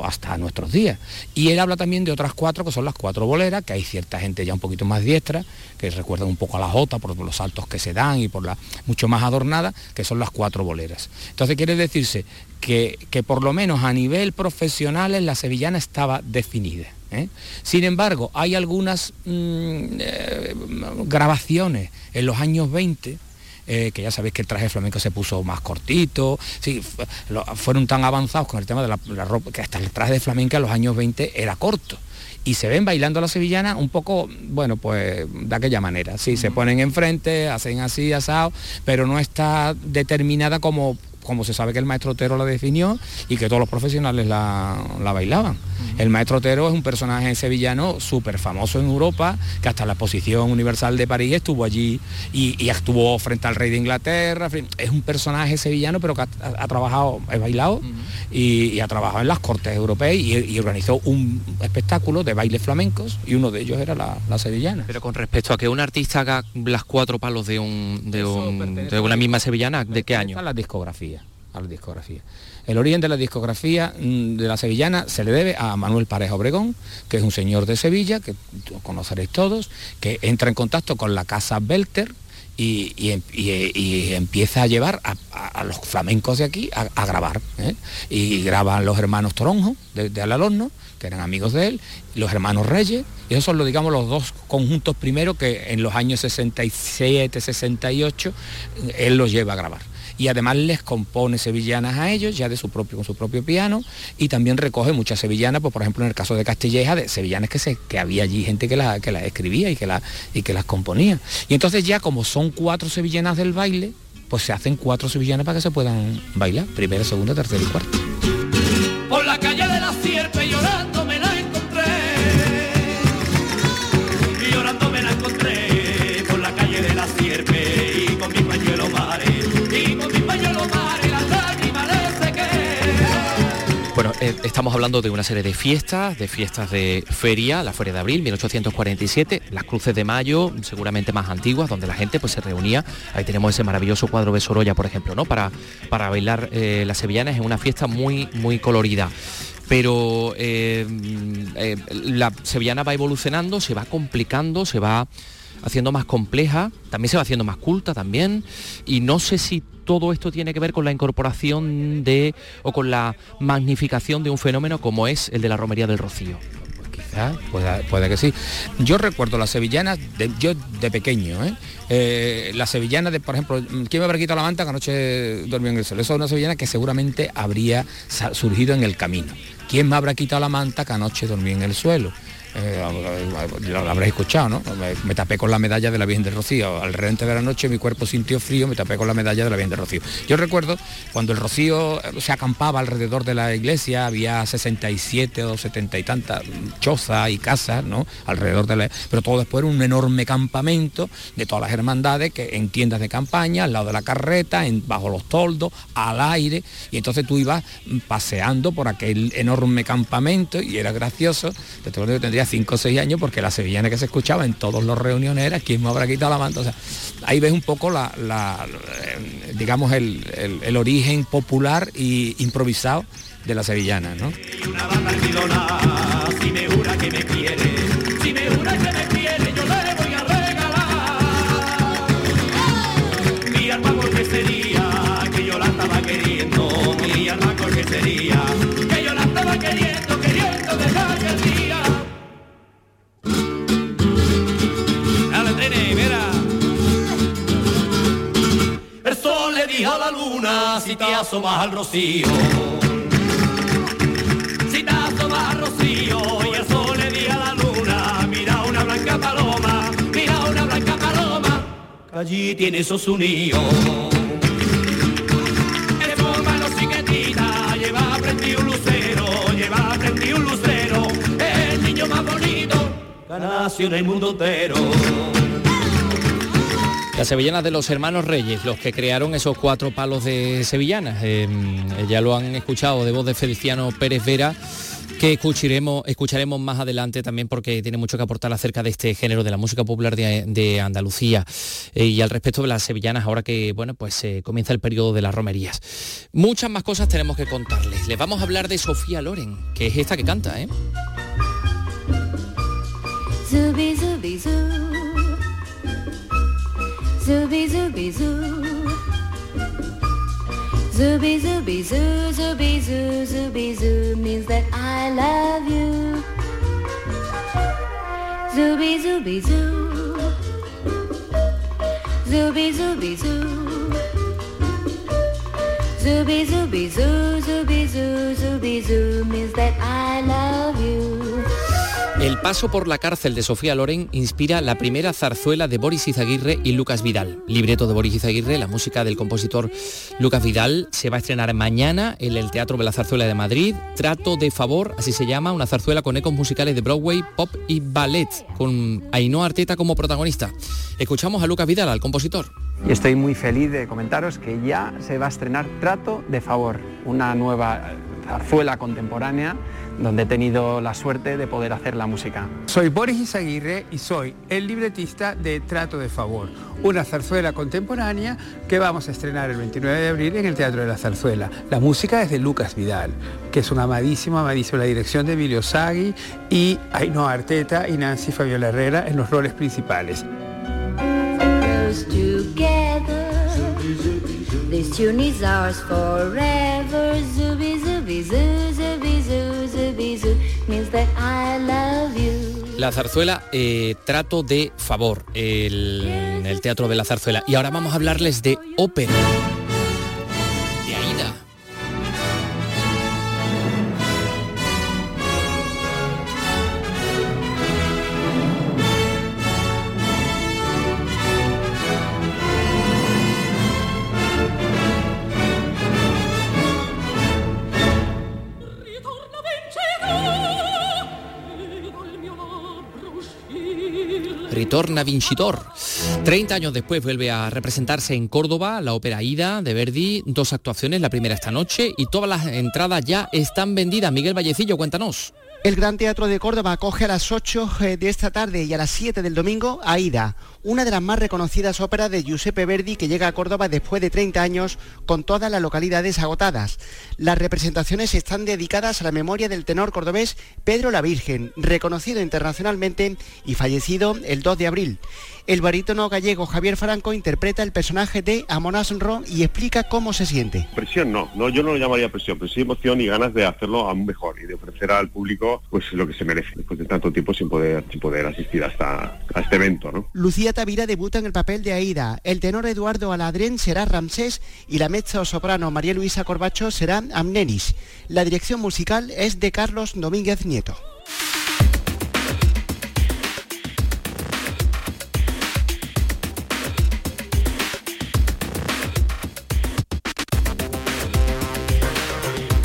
hasta nuestros días. Y él habla también de otras cuatro, que son las cuatro boleras, que hay cierta gente ya un poquito más diestra, que recuerdan un poco a la jota por los saltos que se dan y por la mucho más adornada, que son las cuatro boleras. Entonces quiere decirse que, por lo menos a nivel profesional la sevillana estaba definida. ¿eh? Sin embargo, hay algunas mm, eh, grabaciones en los años 20 eh, que ya sabéis que el traje flamenco se puso más cortito, sí, fueron tan avanzados con el tema de la, ropa, que hasta el traje de flamenca en los años 20 era corto y se ven bailando la sevillana un poco, bueno, pues de aquella manera. Sí, se ponen enfrente, hacen así, asado, pero no está determinada como como se sabe que el maestro Otero la definió y que todos los profesionales la, bailaban. El maestro Otero es un personaje sevillano súper famoso en Europa, que hasta la exposición universal de París estuvo allí y, actuó frente al rey de Inglaterra. Es un personaje sevillano, pero que ha, trabajado, ha bailado y, ha trabajado en las cortes europeas y, organizó un espectáculo de bailes flamencos y uno de ellos era la, sevillana. Pero con respecto a que un artista haga las cuatro palos de, un, de, una misma sevillana, ¿de qué año? La discografía a la discografía. El origen de la discografía mm, de la sevillana se le debe a Manuel Pareja Obregón, que es un señor de Sevilla, que conoceréis todos, que entra en contacto con la casa Belter, y, empieza a llevar a, los flamencos de aquí a, grabar. ¿eh? Y graban los hermanos Toronjo, de, de Alalorno, que eran amigos de él, los hermanos Reyes, y esos son los, digamos, los dos conjuntos primeros que en los años 67, 68, él los lleva a grabar y además les compone sevillanas a ellos, ya de su propio, con su propio piano, y también recoge muchas sevillanas, pues por ejemplo en el caso de Castilleja, de sevillanas que, se, que había allí gente que las que escribía y que, la, y que las componía. Y entonces ya como son cuatro sevillanas del baile, pues se hacen cuatro sevillanas para que se puedan bailar, primera, segunda, tercera y cuarta. Por la calle de la sierpe llorando eh, estamos hablando de una serie de fiestas, de fiestas de feria, la Feria de Abril, 1847, las Cruces de Mayo, seguramente más antiguas, donde la gente pues se reunía. Ahí tenemos ese maravilloso cuadro de Sorolla, por ejemplo, ¿no? Para, para bailar eh, las sevillanas en una fiesta muy, muy colorida pero eh, la sevillana va evolucionando, se va complicando, se va haciendo más compleja, también se va haciendo más culta también, y no sé si todo esto tiene que ver con la incorporación de o con la magnificación de un fenómeno como es el de la romería del Rocío. Quizás, puede, que sí. Yo recuerdo las sevillanas, yo de pequeño, ¿eh? eh la sevillana de, por ejemplo, ¿quién me habrá quitado la manta que anoche durmió en el suelo? Eso es una sevillana que seguramente habría surgido en el camino. ¿Quién me habrá quitado la manta que anoche dormí en el suelo? Eh, lo, habréis escuchado, ¿no? Me, tapé con la medalla de la Virgen del Rocío. Al de la noche mi cuerpo sintió frío, me tapé con la medalla de la Virgen del Rocío. Yo recuerdo cuando el Rocío se acampaba alrededor de la iglesia, había 67 o 70 y tantas chozas y casas, ¿no? Alrededor de la... Pero todo después era un enorme campamento de todas las hermandades que en tiendas de campaña, al lado de la carreta, en, bajo los toldos, al aire, y entonces tú ibas paseando por aquel enorme campamento y era gracioso. Te tendría 5 o 6 años porque la sevillana que se escuchaba en todas las reuniones era quién me habrá quitado la manta. O sea, ahí ves un poco la, eh, digamos el, origen popular e improvisado de la sevillana, ¿no? Asomas al rocío. Si te al rocío y el sol le a la luna, mira una blanca paloma, mira una blanca paloma, allí tiene prendido un lucero, el niño más bonito en el mundo entero. Las sevillanas de los hermanos Reyes, los que crearon esos cuatro palos de sevillanas. Em, ya lo han escuchado de voz de Feliciano Pérez Vera que escucharemos, escucharemos más adelante también porque tiene mucho que aportar acerca de este género de la música popular de, Andalucía eh, y al respecto de las sevillanas ahora que bueno pues eh, comienza el periodo de las romerías. Muchas más cosas tenemos que contarles. Les vamos a hablar de Sofía Loren, que es esta que canta, ¿eh? Zooby zooby zoo. Zooby zooby zoo, zooby zoo, zooby zoo means that I love you. Zooby zooby zoo. Zooby zooby zoo. Zooby zooby zoo, zooby zoo, zooby zoo means that I love you. El paso por la cárcel de Sofía Loren inspira la primera zarzuela de Boris Izaguirre y Lucas Vidal. Libreto de Boris Izaguirre, la música del compositor Lucas Vidal, se va a estrenar mañana en el Teatro de la Zarzuela de Madrid. Trato de favor, así se llama, una zarzuela con ecos musicales de Broadway, pop y ballet, con Ainhoa Arteta como protagonista. Escuchamos a Lucas Vidal, al compositor. Y estoy muy feliz de comentaros que ya se va a estrenar Trato de Favor, una nueva zarzuela contemporánea donde he tenido la suerte de poder hacer la música. Soy Boris Izaguirre y soy el libretista de Trato de Favor, una zarzuela contemporánea que vamos a estrenar el 29 de abril en el Teatro de la Zarzuela. La música es de Lucas Vidal, que es un amadísimo, amadísimo, la dirección de Emilio Sagui y Ainhoa Arteta y Nancy Fabiola Herrera en los roles principales. Us together. This tune is ours forever. Zooby zooby zoo, zooby zoo, zooby zoo La zarzuela eh, Trato de Favor, el Teatro de la Zarzuela. Y ahora vamos a hablarles de ópera. Ritorna Vincitor. 30 años después vuelve a representarse en Córdoba la ópera Ida de Verdi, dos actuaciones, la primera esta noche y todas las entradas ya están vendidas. Miguel Vallecillo, cuéntanos. El Gran Teatro de Córdoba acoge a las 8 de esta tarde y a las 7 del domingo Aida, una de las más reconocidas óperas de Giuseppe Verdi que llega a Córdoba después de 30 años con todas las localidades agotadas. Las representaciones están dedicadas a la memoria del tenor cordobés Pedro la Virgen, reconocido internacionalmente y fallecido el 2 de abril. El barítono gallego Javier Franco interpreta el personaje de Amonas Ro y explica cómo se siente. Presión no, no, yo no lo llamaría presión, pero sí emoción y ganas de hacerlo aún mejor y de ofrecer al público pues lo que se merece después de tanto tiempo sin poder, sin poder asistir hasta a este evento, ¿no? Lucía Tavira debuta en el papel de Aida, el tenor Eduardo Aladrén será Ramsés y la mezzo soprano María Luisa Corbacho será Amnenis. La dirección musical es de Carlos Domínguez Nieto.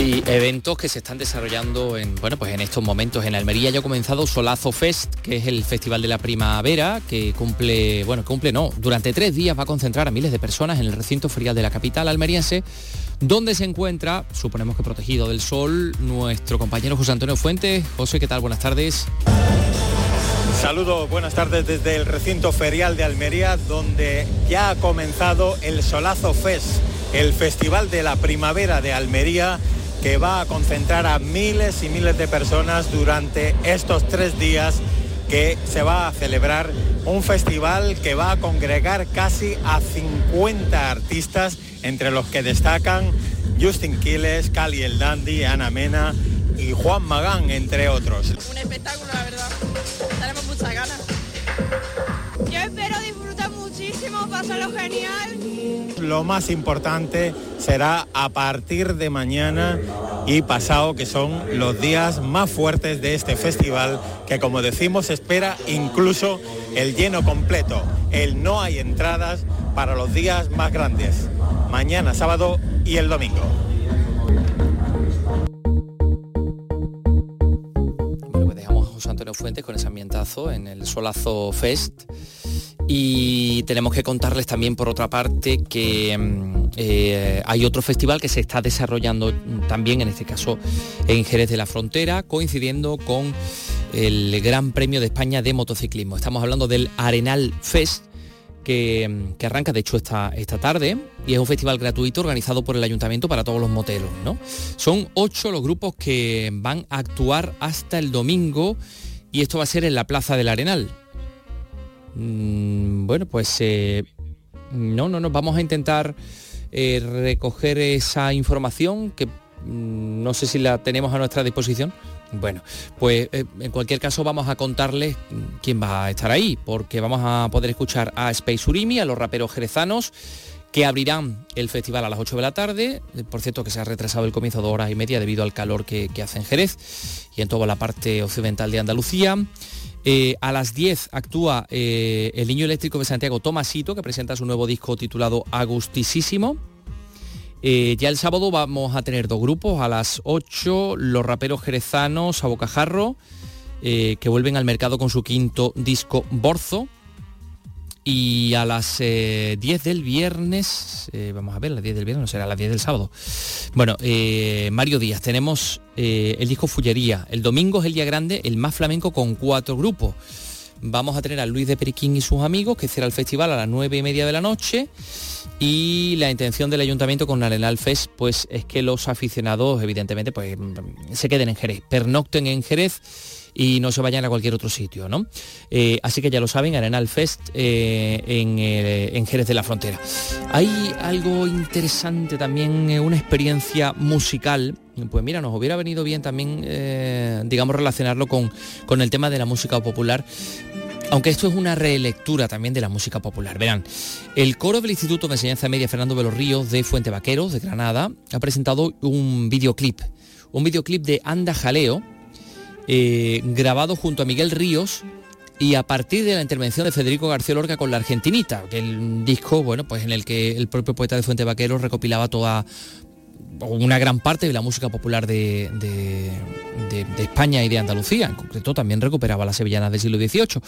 Y eventos que se están desarrollando en, bueno, pues en estos momentos. En Almería ya ha comenzado Solazo Fest, que es el festival de la primavera, que cumple, bueno, cumple no, durante tres días va a concentrar a miles de personas en el recinto ferial de la capital almeriense, donde se encuentra, suponemos que protegido del sol, nuestro compañero José Antonio Fuentes. José, ¿qué tal? Buenas tardes. Saludos, buenas tardes desde el recinto ferial de Almería, donde ya ha comenzado el Solazo Fest, el festival de la primavera de Almería, que va a concentrar a miles y miles de personas durante estos tres días que se va a celebrar un festival que va a congregar casi a 50 artistas, entre los que destacan Justin Quiles, Cali el Dandy, Ana Mena y Juan Magán, entre otros. Un espectáculo, la verdad. Tenemos muchas ganas. Muchísimo, pasarlo genial. Lo más importante será a partir de mañana y pasado, que son los días más fuertes de este festival, que como decimos espera incluso el lleno completo. El no hay entradas para los días más grandes, mañana, sábado y el domingo. Bueno, pues dejamos a José Antonio Fuentes con ese ambientazo en el Solazo Fest. Y tenemos que contarles también por otra parte que mm, eh, hay otro festival que se está desarrollando también, en este caso en Jerez de la Frontera, coincidiendo con el Gran Premio de España de Motociclismo. Estamos hablando del Arenal Fest, que, mm, arranca de hecho esta, tarde y es un festival gratuito organizado por el ayuntamiento para todos los moteros. Son ocho los grupos que van a actuar hasta el domingo y esto va a ser en la Plaza del Arenal. Mm, bueno, pues eh, no, no, no, vamos a intentar eh, recoger esa información que mm, no sé si la tenemos a nuestra disposición. Bueno, pues eh, en cualquier caso vamos a contarles quién va a estar ahí, porque vamos a poder escuchar a Space Urimi, a los raperos jerezanos, que abrirán el festival a las 8 de la tarde. Eh, Por cierto, que se ha retrasado el comienzo de horas y media debido al calor que hace en Jerez y en toda la parte occidental de Andalucía. Eh, a las 10 actúa eh, el niño eléctrico de Santiago Tomasito, que presenta su nuevo disco titulado Agustisísimo. Eh, ya el sábado vamos a tener dos grupos, a las 8 los raperos jerezanos a Bocajarro, que vuelven al mercado con su quinto disco Borzo. Y a las eh, 10 del viernes, eh, vamos a ver, las 10 del viernes, no será las 10 del sábado. Bueno, eh, Mario Díaz, tenemos eh, el disco Fullería. El domingo es el día grande, el más flamenco con cuatro grupos. Vamos a tener a Luis de Periquín y sus amigos, que será el festival a las 9 y media de la noche. Y la intención del ayuntamiento con Arenal Fest, pues es que los aficionados, evidentemente, pues mm, se queden en Jerez, pernocten en Jerez y no se vayan a cualquier otro sitio, ¿no? Eh, así que ya lo saben, Arenal Fest eh, en, eh, en Jerez de la Frontera. Hay algo interesante también, una experiencia musical. Pues mira, nos hubiera venido bien también, digamos, relacionarlo con, con el tema de la música popular. Aunque esto es una relectura también de la música popular. Verán, el coro del Instituto de Enseñanza Media Fernando de los Ríos de Fuente Vaqueros, de Granada, ha presentado un videoclip. Un videoclip de Anda Jaleo, eh, grabado junto a Miguel Ríos y a partir de la intervención de Federico García Lorca con la Argentinita, el disco, bueno, pues en el que el propio poeta de Fuente Vaqueros recopilaba toda una gran parte de la música popular de España y de Andalucía, en concreto también recuperaba las sevillanas del siglo XVIII.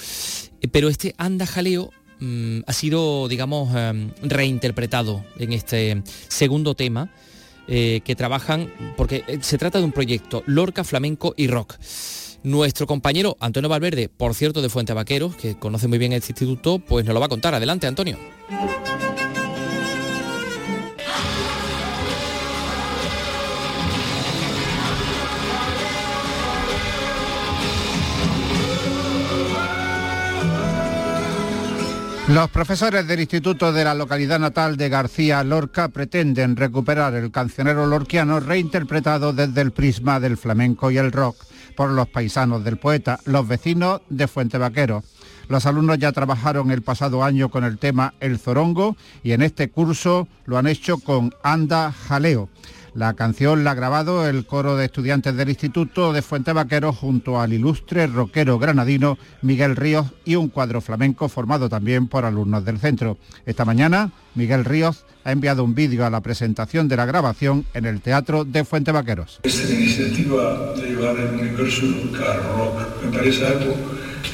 Eh, Pero este Anda Jaleo mm, ha sido, digamos, em, reinterpretado en este segundo tema eh, que trabajan, porque eh, se trata de un proyecto Lorca, Flamenco y Rock. Nuestro compañero Antonio Valverde, por cierto de Fuente Vaqueros, que conoce muy bien este instituto, pues nos lo va a contar. Adelante, Antonio. Los profesores del Instituto de la localidad natal de García Lorca pretenden recuperar el cancionero lorquiano reinterpretado desde el prisma del flamenco y el rock por los paisanos del poeta, los vecinos de Fuente Vaquero. Los alumnos ya trabajaron el pasado año con el tema El Zorongo y en este curso lo han hecho con Anda Jaleo. La canción la ha grabado el coro de estudiantes del Instituto de Fuente Vaquero junto al ilustre rockero granadino Miguel Ríos y un cuadro flamenco formado también por alumnos del centro. Esta mañana, Miguel Ríos ha enviado un vídeo a la presentación de la grabación en el Teatro de Fuente Vaqueros. Esta iniciativa de llevar el universo me parece algo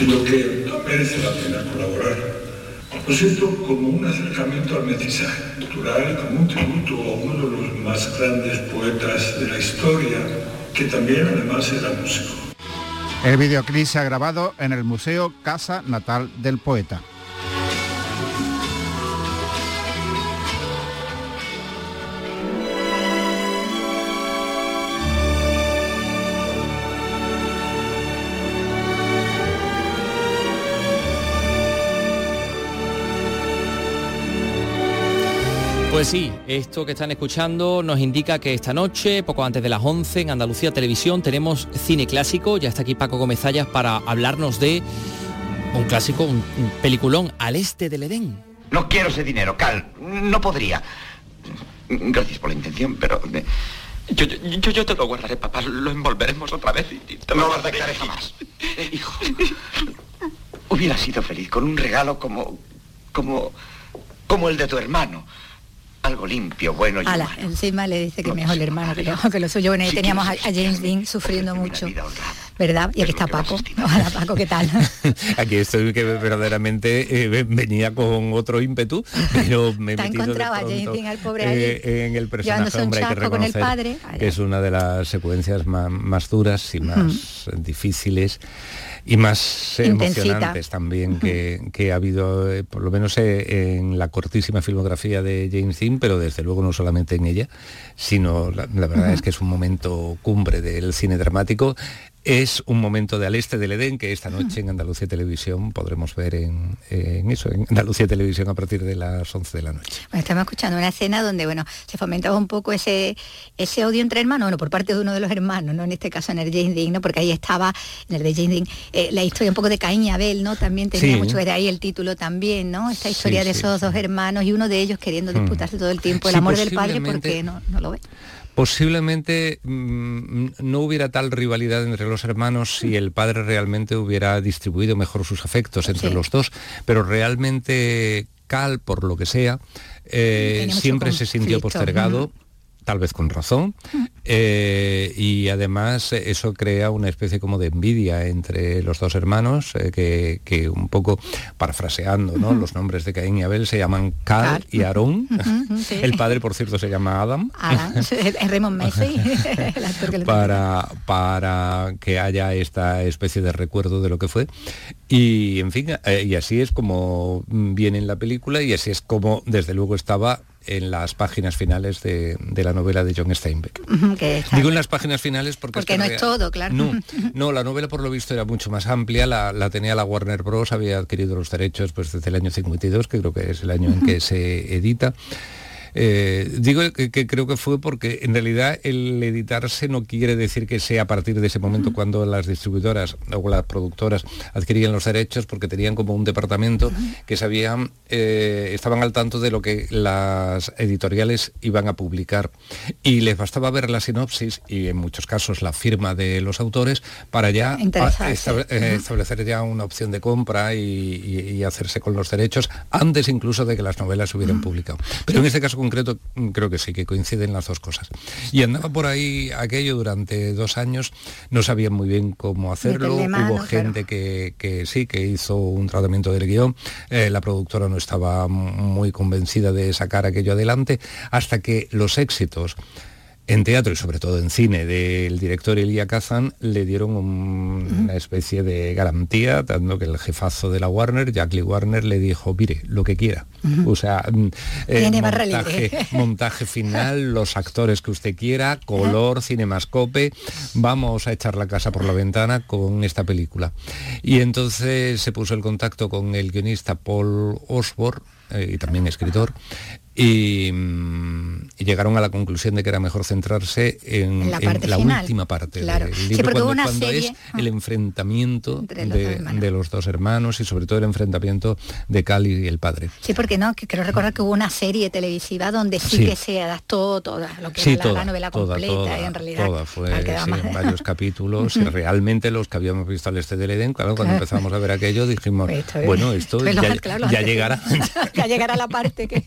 lo que la pena colaborar. Lo siento como un acercamiento al mestizaje cultural, como un tributo a uno de los más grandes poetas de la historia, que también además era músico. El videoclip se ha grabado en el Museo Casa Natal del Poeta. Pues sí, esto que están escuchando nos indica que esta noche, poco antes de las 11, en Andalucía Televisión tenemos cine clásico. Ya está aquí Paco Gomezallas para hablarnos de un clásico, un, un peliculón, Al Este del Edén. No quiero ese dinero, Cal. No podría. Gracias por la intención, pero... eh, Yo, yo, yo- yo te lo guardaré, papá. Lo envolveremos otra vez y y te lo No lo guardaré aceptaré jamás. Hijo, hubiera sido feliz con un regalo como... como... como el de tu hermano. Algo limpio, bueno y Ala, humano. encima le dice que mejor el hermano que lo, que lo suyo. Bueno, ahí teníamos a, James Dean sufriendo mucho, ¿verdad? Y aquí está Paco. Hola Paco, ¿qué tal? Aquí estoy que verdaderamente eh, venía con otro ímpetu, pero me he metido de encontrado a James Dean al pobre eh, en el personaje, hombre, hay que chasco con el reconocer padre. que es una de las secuencias más, más duras y más difíciles y más Intensita. emocionantes también que, que ha habido, eh, por lo menos eh, en la cortísima filmografía de James Dean, pero desde luego no solamente en ella, sino la, la verdad es que es un momento cumbre del cine dramático. Es un momento de al este del Edén que esta noche en Andalucía Televisión podremos ver en, en eso, en Andalucía Televisión a partir de las 11 de la noche. Bueno, estamos escuchando una escena donde, bueno, se fomentaba un poco ese, ese odio entre hermanos, bueno, por parte de uno de los hermanos, ¿no? En este caso en el James Dean, ¿no? Porque ahí estaba, en el de James Dean, eh, la historia un poco de Caín y Abel, ¿no? También tenía Sí. mucho que ver ahí el título también, ¿no? Esta historia Sí, de sí, esos dos hermanos y uno de ellos queriendo Hmm. disputarse todo el tiempo el amor del padre porque no, no lo ve. Posiblemente mm, no hubiera tal rivalidad entre los hermanos si el padre realmente hubiera distribuido mejor sus afectos entre Sí. los dos, pero realmente Cal, por lo que sea, eh, siempre se sintió postergado. Tal vez con razón, eh, y además eso crea una especie como de envidia entre los dos hermanos, eh, que, que un poco parafraseando ¿no? los nombres de Caín y Abel se llaman Cal, y Aarón. Sí. El padre, por cierto, se llama Adam. Adam, Raymond Macy, el actor que le para, para que haya esta especie de recuerdo de lo que fue. Y en fin, eh, y así es como viene en la película y así es como desde luego estaba en las páginas finales de, de la novela de John Steinbeck. Digo en las páginas finales porque, Porque que no es todo, claro. No, no, la novela por lo visto era mucho más amplia, la, la tenía la Warner Bros, había adquirido los derechos pues desde el año 52, que creo que es el año en que se edita. Eh, digo que, que creo que fue porque en realidad el editarse no quiere decir que sea a partir de ese momento cuando las distribuidoras o las productoras adquirían los derechos porque tenían como un departamento que sabían, eh, estaban al tanto de lo que las editoriales iban a publicar. Y les bastaba ver la sinopsis y en muchos casos la firma de los autores para ya Interesarse. a- estable- eh, establecer ya una opción de compra y, y- y hacerse con los derechos antes incluso de que las novelas se hubieran publicado. Pero en este caso concreto creo que sí, que coinciden las dos cosas. Y andaba por ahí aquello durante dos años, no sabían muy bien cómo hacerlo, mano, hubo gente que, que sí, que hizo un tratamiento del guion, eh, la productora no estaba muy convencida de sacar aquello adelante, hasta que los éxitos en teatro y sobre todo en cine del director Elia Kazan le dieron un- una especie de garantía, dando que el jefazo de la Warner, Jack Lee Warner, le dijo, mire, lo que quiera. O sea, mm, eh, montaje, libre. montaje final, los actores que usted quiera, color, cinemascope, vamos a echar la casa por la ventana con esta película. Y entonces se puso el contacto con el guionista Paul Osborne, eh, y también escritor, y, mm, y llegaron a la conclusión de que era mejor centrarse en, En la en última parte claro. del libro, cuando, una cuando serie, es ah. el enfrentamiento Entre los de, los dos hermanos y sobre todo el enfrentamiento de Cali y el padre. Sí, porque no, que creo recordar que hubo una serie televisiva donde sí, Sí. que se adaptó toda lo que Sí, era la- toda, la, novela toda, completa toda, en realidad toda fue más- en varios capítulos y realmente los que habíamos visto al este del Edén, claro, cuando Claro. empezamos a ver aquello dijimos, Pues esto es- bueno, esto esto es lo ya, claro, llegará. ya llegará la parte que,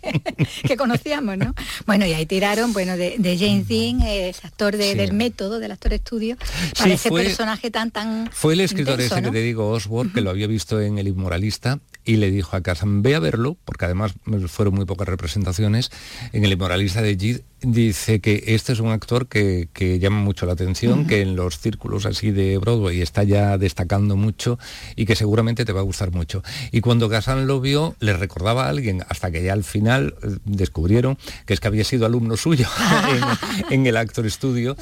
que conocíamos, ¿no? Bueno, y ahí tiraron, bueno, de, de James Dean, eh, ese actor de- Sí. del método, del actor estudio, para Sí, ese fue- personaje tan tan Fue el escritor intenso, ese ¿no? que te digo, Osborne, que lo había visto en El Inmoralista y le dijo a Kazan, ve a verlo, porque además fueron muy pocas representaciones, en El Inmoralista de Gide dice que este es un actor que, que llama mucho la atención, que en los círculos así de Broadway está ya destacando mucho y que seguramente te va a gustar mucho. Y cuando Kazan lo vio, le recordaba a alguien, hasta que ya al final eh, descubrieron que es que había sido alumno suyo en, en el Actor Studio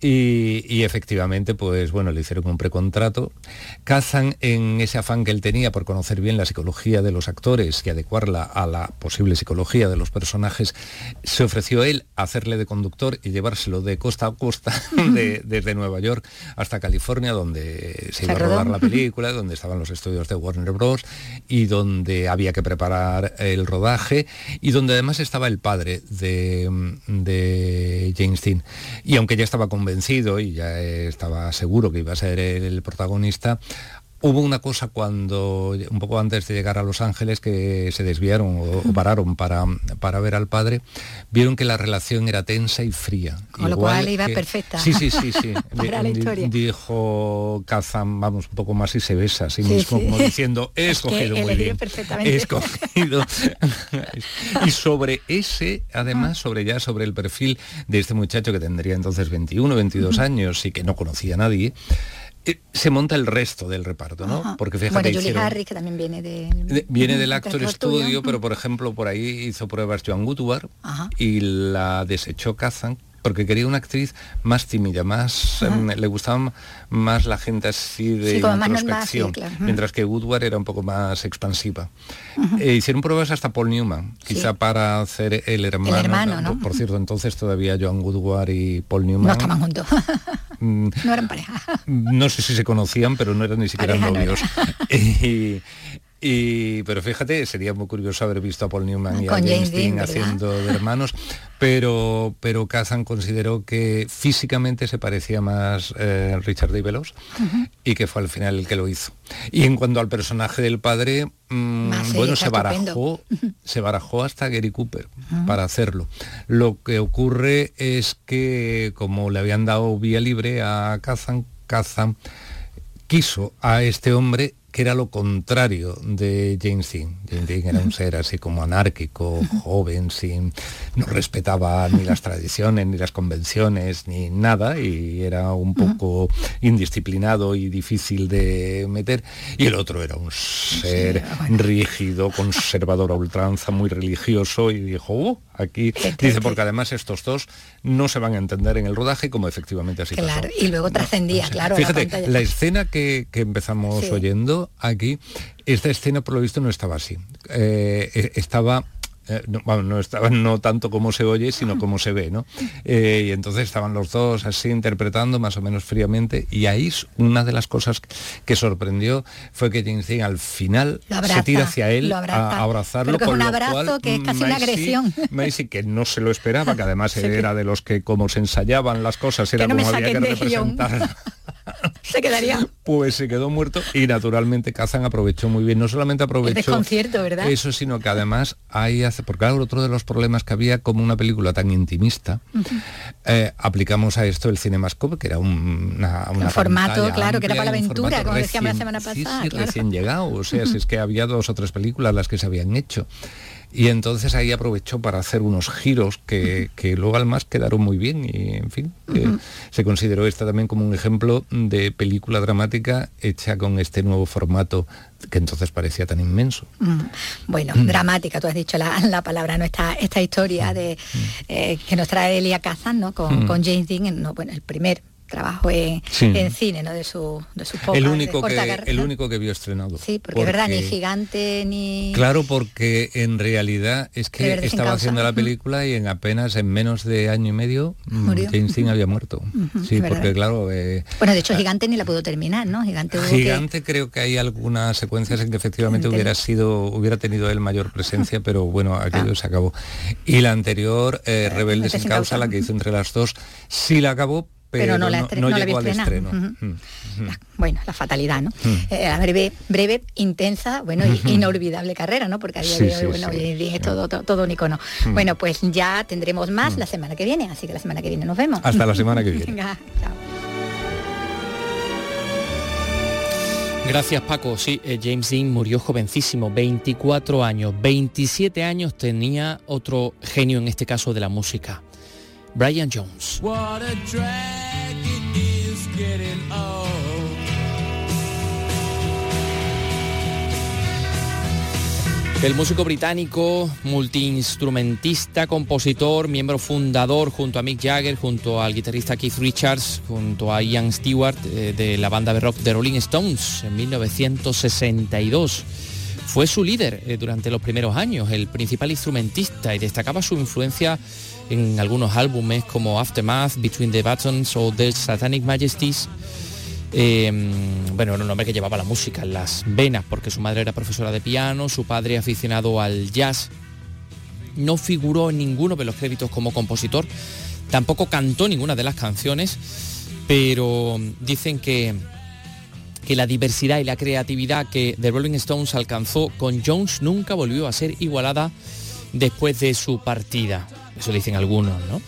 y, y efectivamente, pues bueno, le hicieron un precontrato. Kazan, en ese afán que él tenía por conocer bien la psicología de los actores y adecuarla a la posible psicología de los personajes, se ofreció él a hacerle de conductor y llevárselo de costa a costa, de- desde Nueva York hasta California, donde se iba a rodar la película, donde estaban los estudios de Warner Bros. y donde había que preparar el rodaje y donde además estaba el padre de, de James Dean. Y aunque ya estaba convencido y ya estaba seguro que iba a ser el protagonista, Hubo una cosa cuando, un poco antes de llegar a Los Ángeles, que se desviaron o, o pararon para, para ver al padre, vieron que la relación era tensa y fría. Con lo Igual cual iba que- perfecta. Sí, sí, sí, sí. Para la historia. Dijo Kazan, vamos, un poco más y se besa a sí, Sí, mismo, sí. como diciendo, he Es que escogido muy bien. perfectamente. He escogido. y sobre ese, además, sobre ya sobre el perfil de este muchacho que tendría entonces 21, 22 Ujú. años y que no conocía a nadie, eh, se monta el resto del reparto, ¿no? Ajá. Porque fíjate, bueno, Julie hicieron- Harris, que también viene de... de- Viene del Actor Studio, pero por ejemplo por ahí hizo pruebas Joan Gutubar Ajá. y la desechó Kazan porque quería una actriz más tímida, más em, le gustaba más la gente así de Sí, normal, introspección, sí, claro. Ujú. mientras que Woodward era un poco más expansiva. Eh, hicieron pruebas hasta Paul Newman, quizá para hacer el hermano. hermano, ¿no? Por cierto, entonces todavía Joan Woodward y Paul Newman. No estaban juntos, mm, no eran pareja. no sé si se conocían, pero no eran ni siquiera Pareja no novios. y, y- pero fíjate, sería muy curioso haber visto a Paul Newman y a Con James James Dean Dean, ¿verdad? haciendo de hermanos, pero pero Kazan consideró que físicamente se parecía más eh, Richard D. Veloz y que fue al final el que lo hizo. Y en cuanto al personaje del padre, mm, bueno, se barajó, se barajó hasta Gary Cooper para hacerlo. Lo que ocurre es que como le habían dado vía libre a Kazan, Kazan quiso a este hombre que era lo contrario de James Dean. James Dean era un ser así como anárquico, joven, sin, no respetaba ni las tradiciones, ni las convenciones, ni nada, y era un poco indisciplinado y difícil de meter. Y el otro era un ser rígido, conservador a ultranza, muy religioso, y dijo, "Uh, aquí, dice, porque además estos dos no se van a entender en el rodaje, como efectivamente así pasó. Claro, y luego trascendía, claro, Fíjate, la escena que, que empezamos Sí. oyendo aquí, esta escena por lo visto no estaba así. Eh, eh, estaba... eh, no, bueno, no estaba no tanto como se oye, sino como se ve, ¿no? Eh, y entonces estaban los dos así interpretando más o menos fríamente y ahí una de las cosas que sorprendió fue que James Dean al final Lo abraza, se tira hacia él lo abraza. a abrazarlo con un lo abrazo cual, que es casi una agresión. Que no se lo esperaba, que además Sí, era de los que como se ensayaban las cosas, era como había que representar Se quedaría pues se quedó muerto y naturalmente Kazan aprovechó muy bien. No solamente aprovechó desconcierto, ¿verdad? eso, sino que además ahí hace, porque claro, otro de los problemas que había como una película tan intimista, eh, aplicamos a esto el cinemascope, que era un, una, una Un formato, claro, que era para la aventura, como decíamos la semana pasada, sí, claro. recién llegado, o sea, si es que había dos o tres películas las que se habían hecho. Y entonces ahí aprovechó para hacer unos giros que, que luego además quedaron muy bien y en fin, Ujú. se consideró esta también como un ejemplo de película dramática hecha con este nuevo formato que entonces parecía tan inmenso. Mm, Bueno, Mm. dramática, tú has dicho la, la palabra, ¿no? Esta, esta historia de eh, que nos trae Elia Kazan, ¿no? Con, Mm. con James Dean, no, bueno, el primer trabajo en, Sí. en cine, ¿no? De su, de su poca- el único que el único que vio estrenado. Sí, porque, es verdad, ni gigante ni. Claro, porque en realidad es que estaba haciendo la película y en apenas en menos de año y medio mm, Murió. James Dean había muerto. Sí, verdad. porque claro, eh, Bueno, de hecho, Gigante ni la pudo terminar, ¿no? Gigante hubo que- Gigante creo que hay algunas secuencias en que efectivamente hubiera sido, hubiera tenido él mayor presencia, pero bueno, aquello se acabó. Y la anterior, eh, Rebelde Rebelde sin sin causa, causa. la que hizo entre las dos, sí la acabó, pero, Pero no la no estre- no la vi. Mm, mm. bueno, la fatalidad, ¿no? Mm. Eh, la breve, breve, intensa, bueno, y Ujú. inolvidable carrera, ¿no? Porque a día Sí, de hoy, sí, bueno, es todo, todo, todo un icono. Mm. Bueno, pues ya tendremos más la semana que viene, así que la semana que viene nos vemos. Hasta la semana que viene. Venga, chao. Gracias Paco. Sí, eh, James Dean murió jovencísimo, 24 años. 27 años tenía otro genio en este caso de la música, Brian Jones. What a drag it is getting old. El músico británico, multiinstrumentista, compositor, miembro fundador junto a Mick Jagger, junto al guitarrista Keith Richards, junto a Ian Stewart eh, de la banda de rock The Rolling Stones en 1962. Fue su líder eh, durante los primeros años, el principal instrumentista y destacaba su influencia en algunos álbumes como Aftermath, Between the Buttons o The Satanic Majesties. Eh, bueno, era un hombre que llevaba la música en las venas porque su madre era profesora de piano, su padre aficionado al jazz. No figuró en ninguno de los créditos como compositor, tampoco cantó ninguna de las canciones, pero dicen que, que la diversidad y la creatividad que The Rolling Stones alcanzó con Jones nunca volvió a ser igualada después de su partida. Eso dicen algunos, ¿no?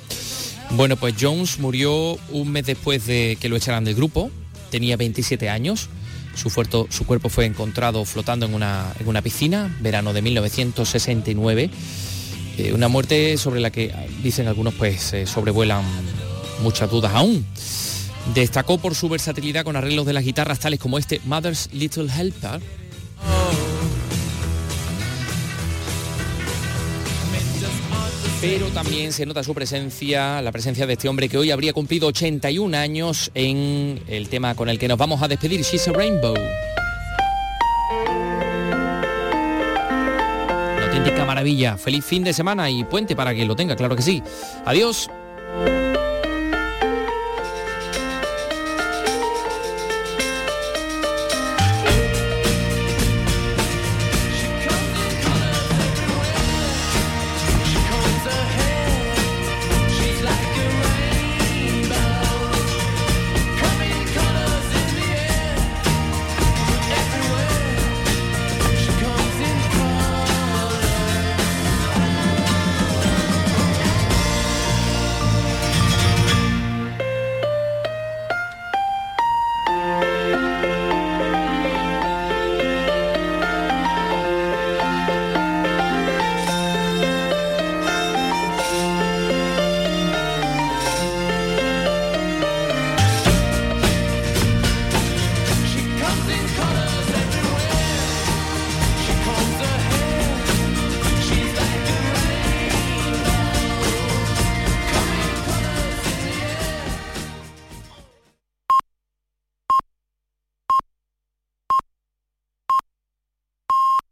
Bueno, pues Jones murió un mes después de que lo echaran del grupo, tenía 27 años, su, fuerto- su cuerpo fue encontrado flotando en una, piscina, verano de 1969, Eh, una muerte sobre la que dicen algunos pues sobrevuelan muchas dudas aún. Destacó por su versatilidad con arreglos de las guitarras tales como este Mother's Little Helper, pero también se nota su presencia, la presencia de este hombre que hoy habría cumplido 81 años en el tema con el que nos vamos a despedir, She's a Rainbow. Una auténtica maravilla. Feliz fin de semana y puente para que lo tenga, claro que sí. Adiós.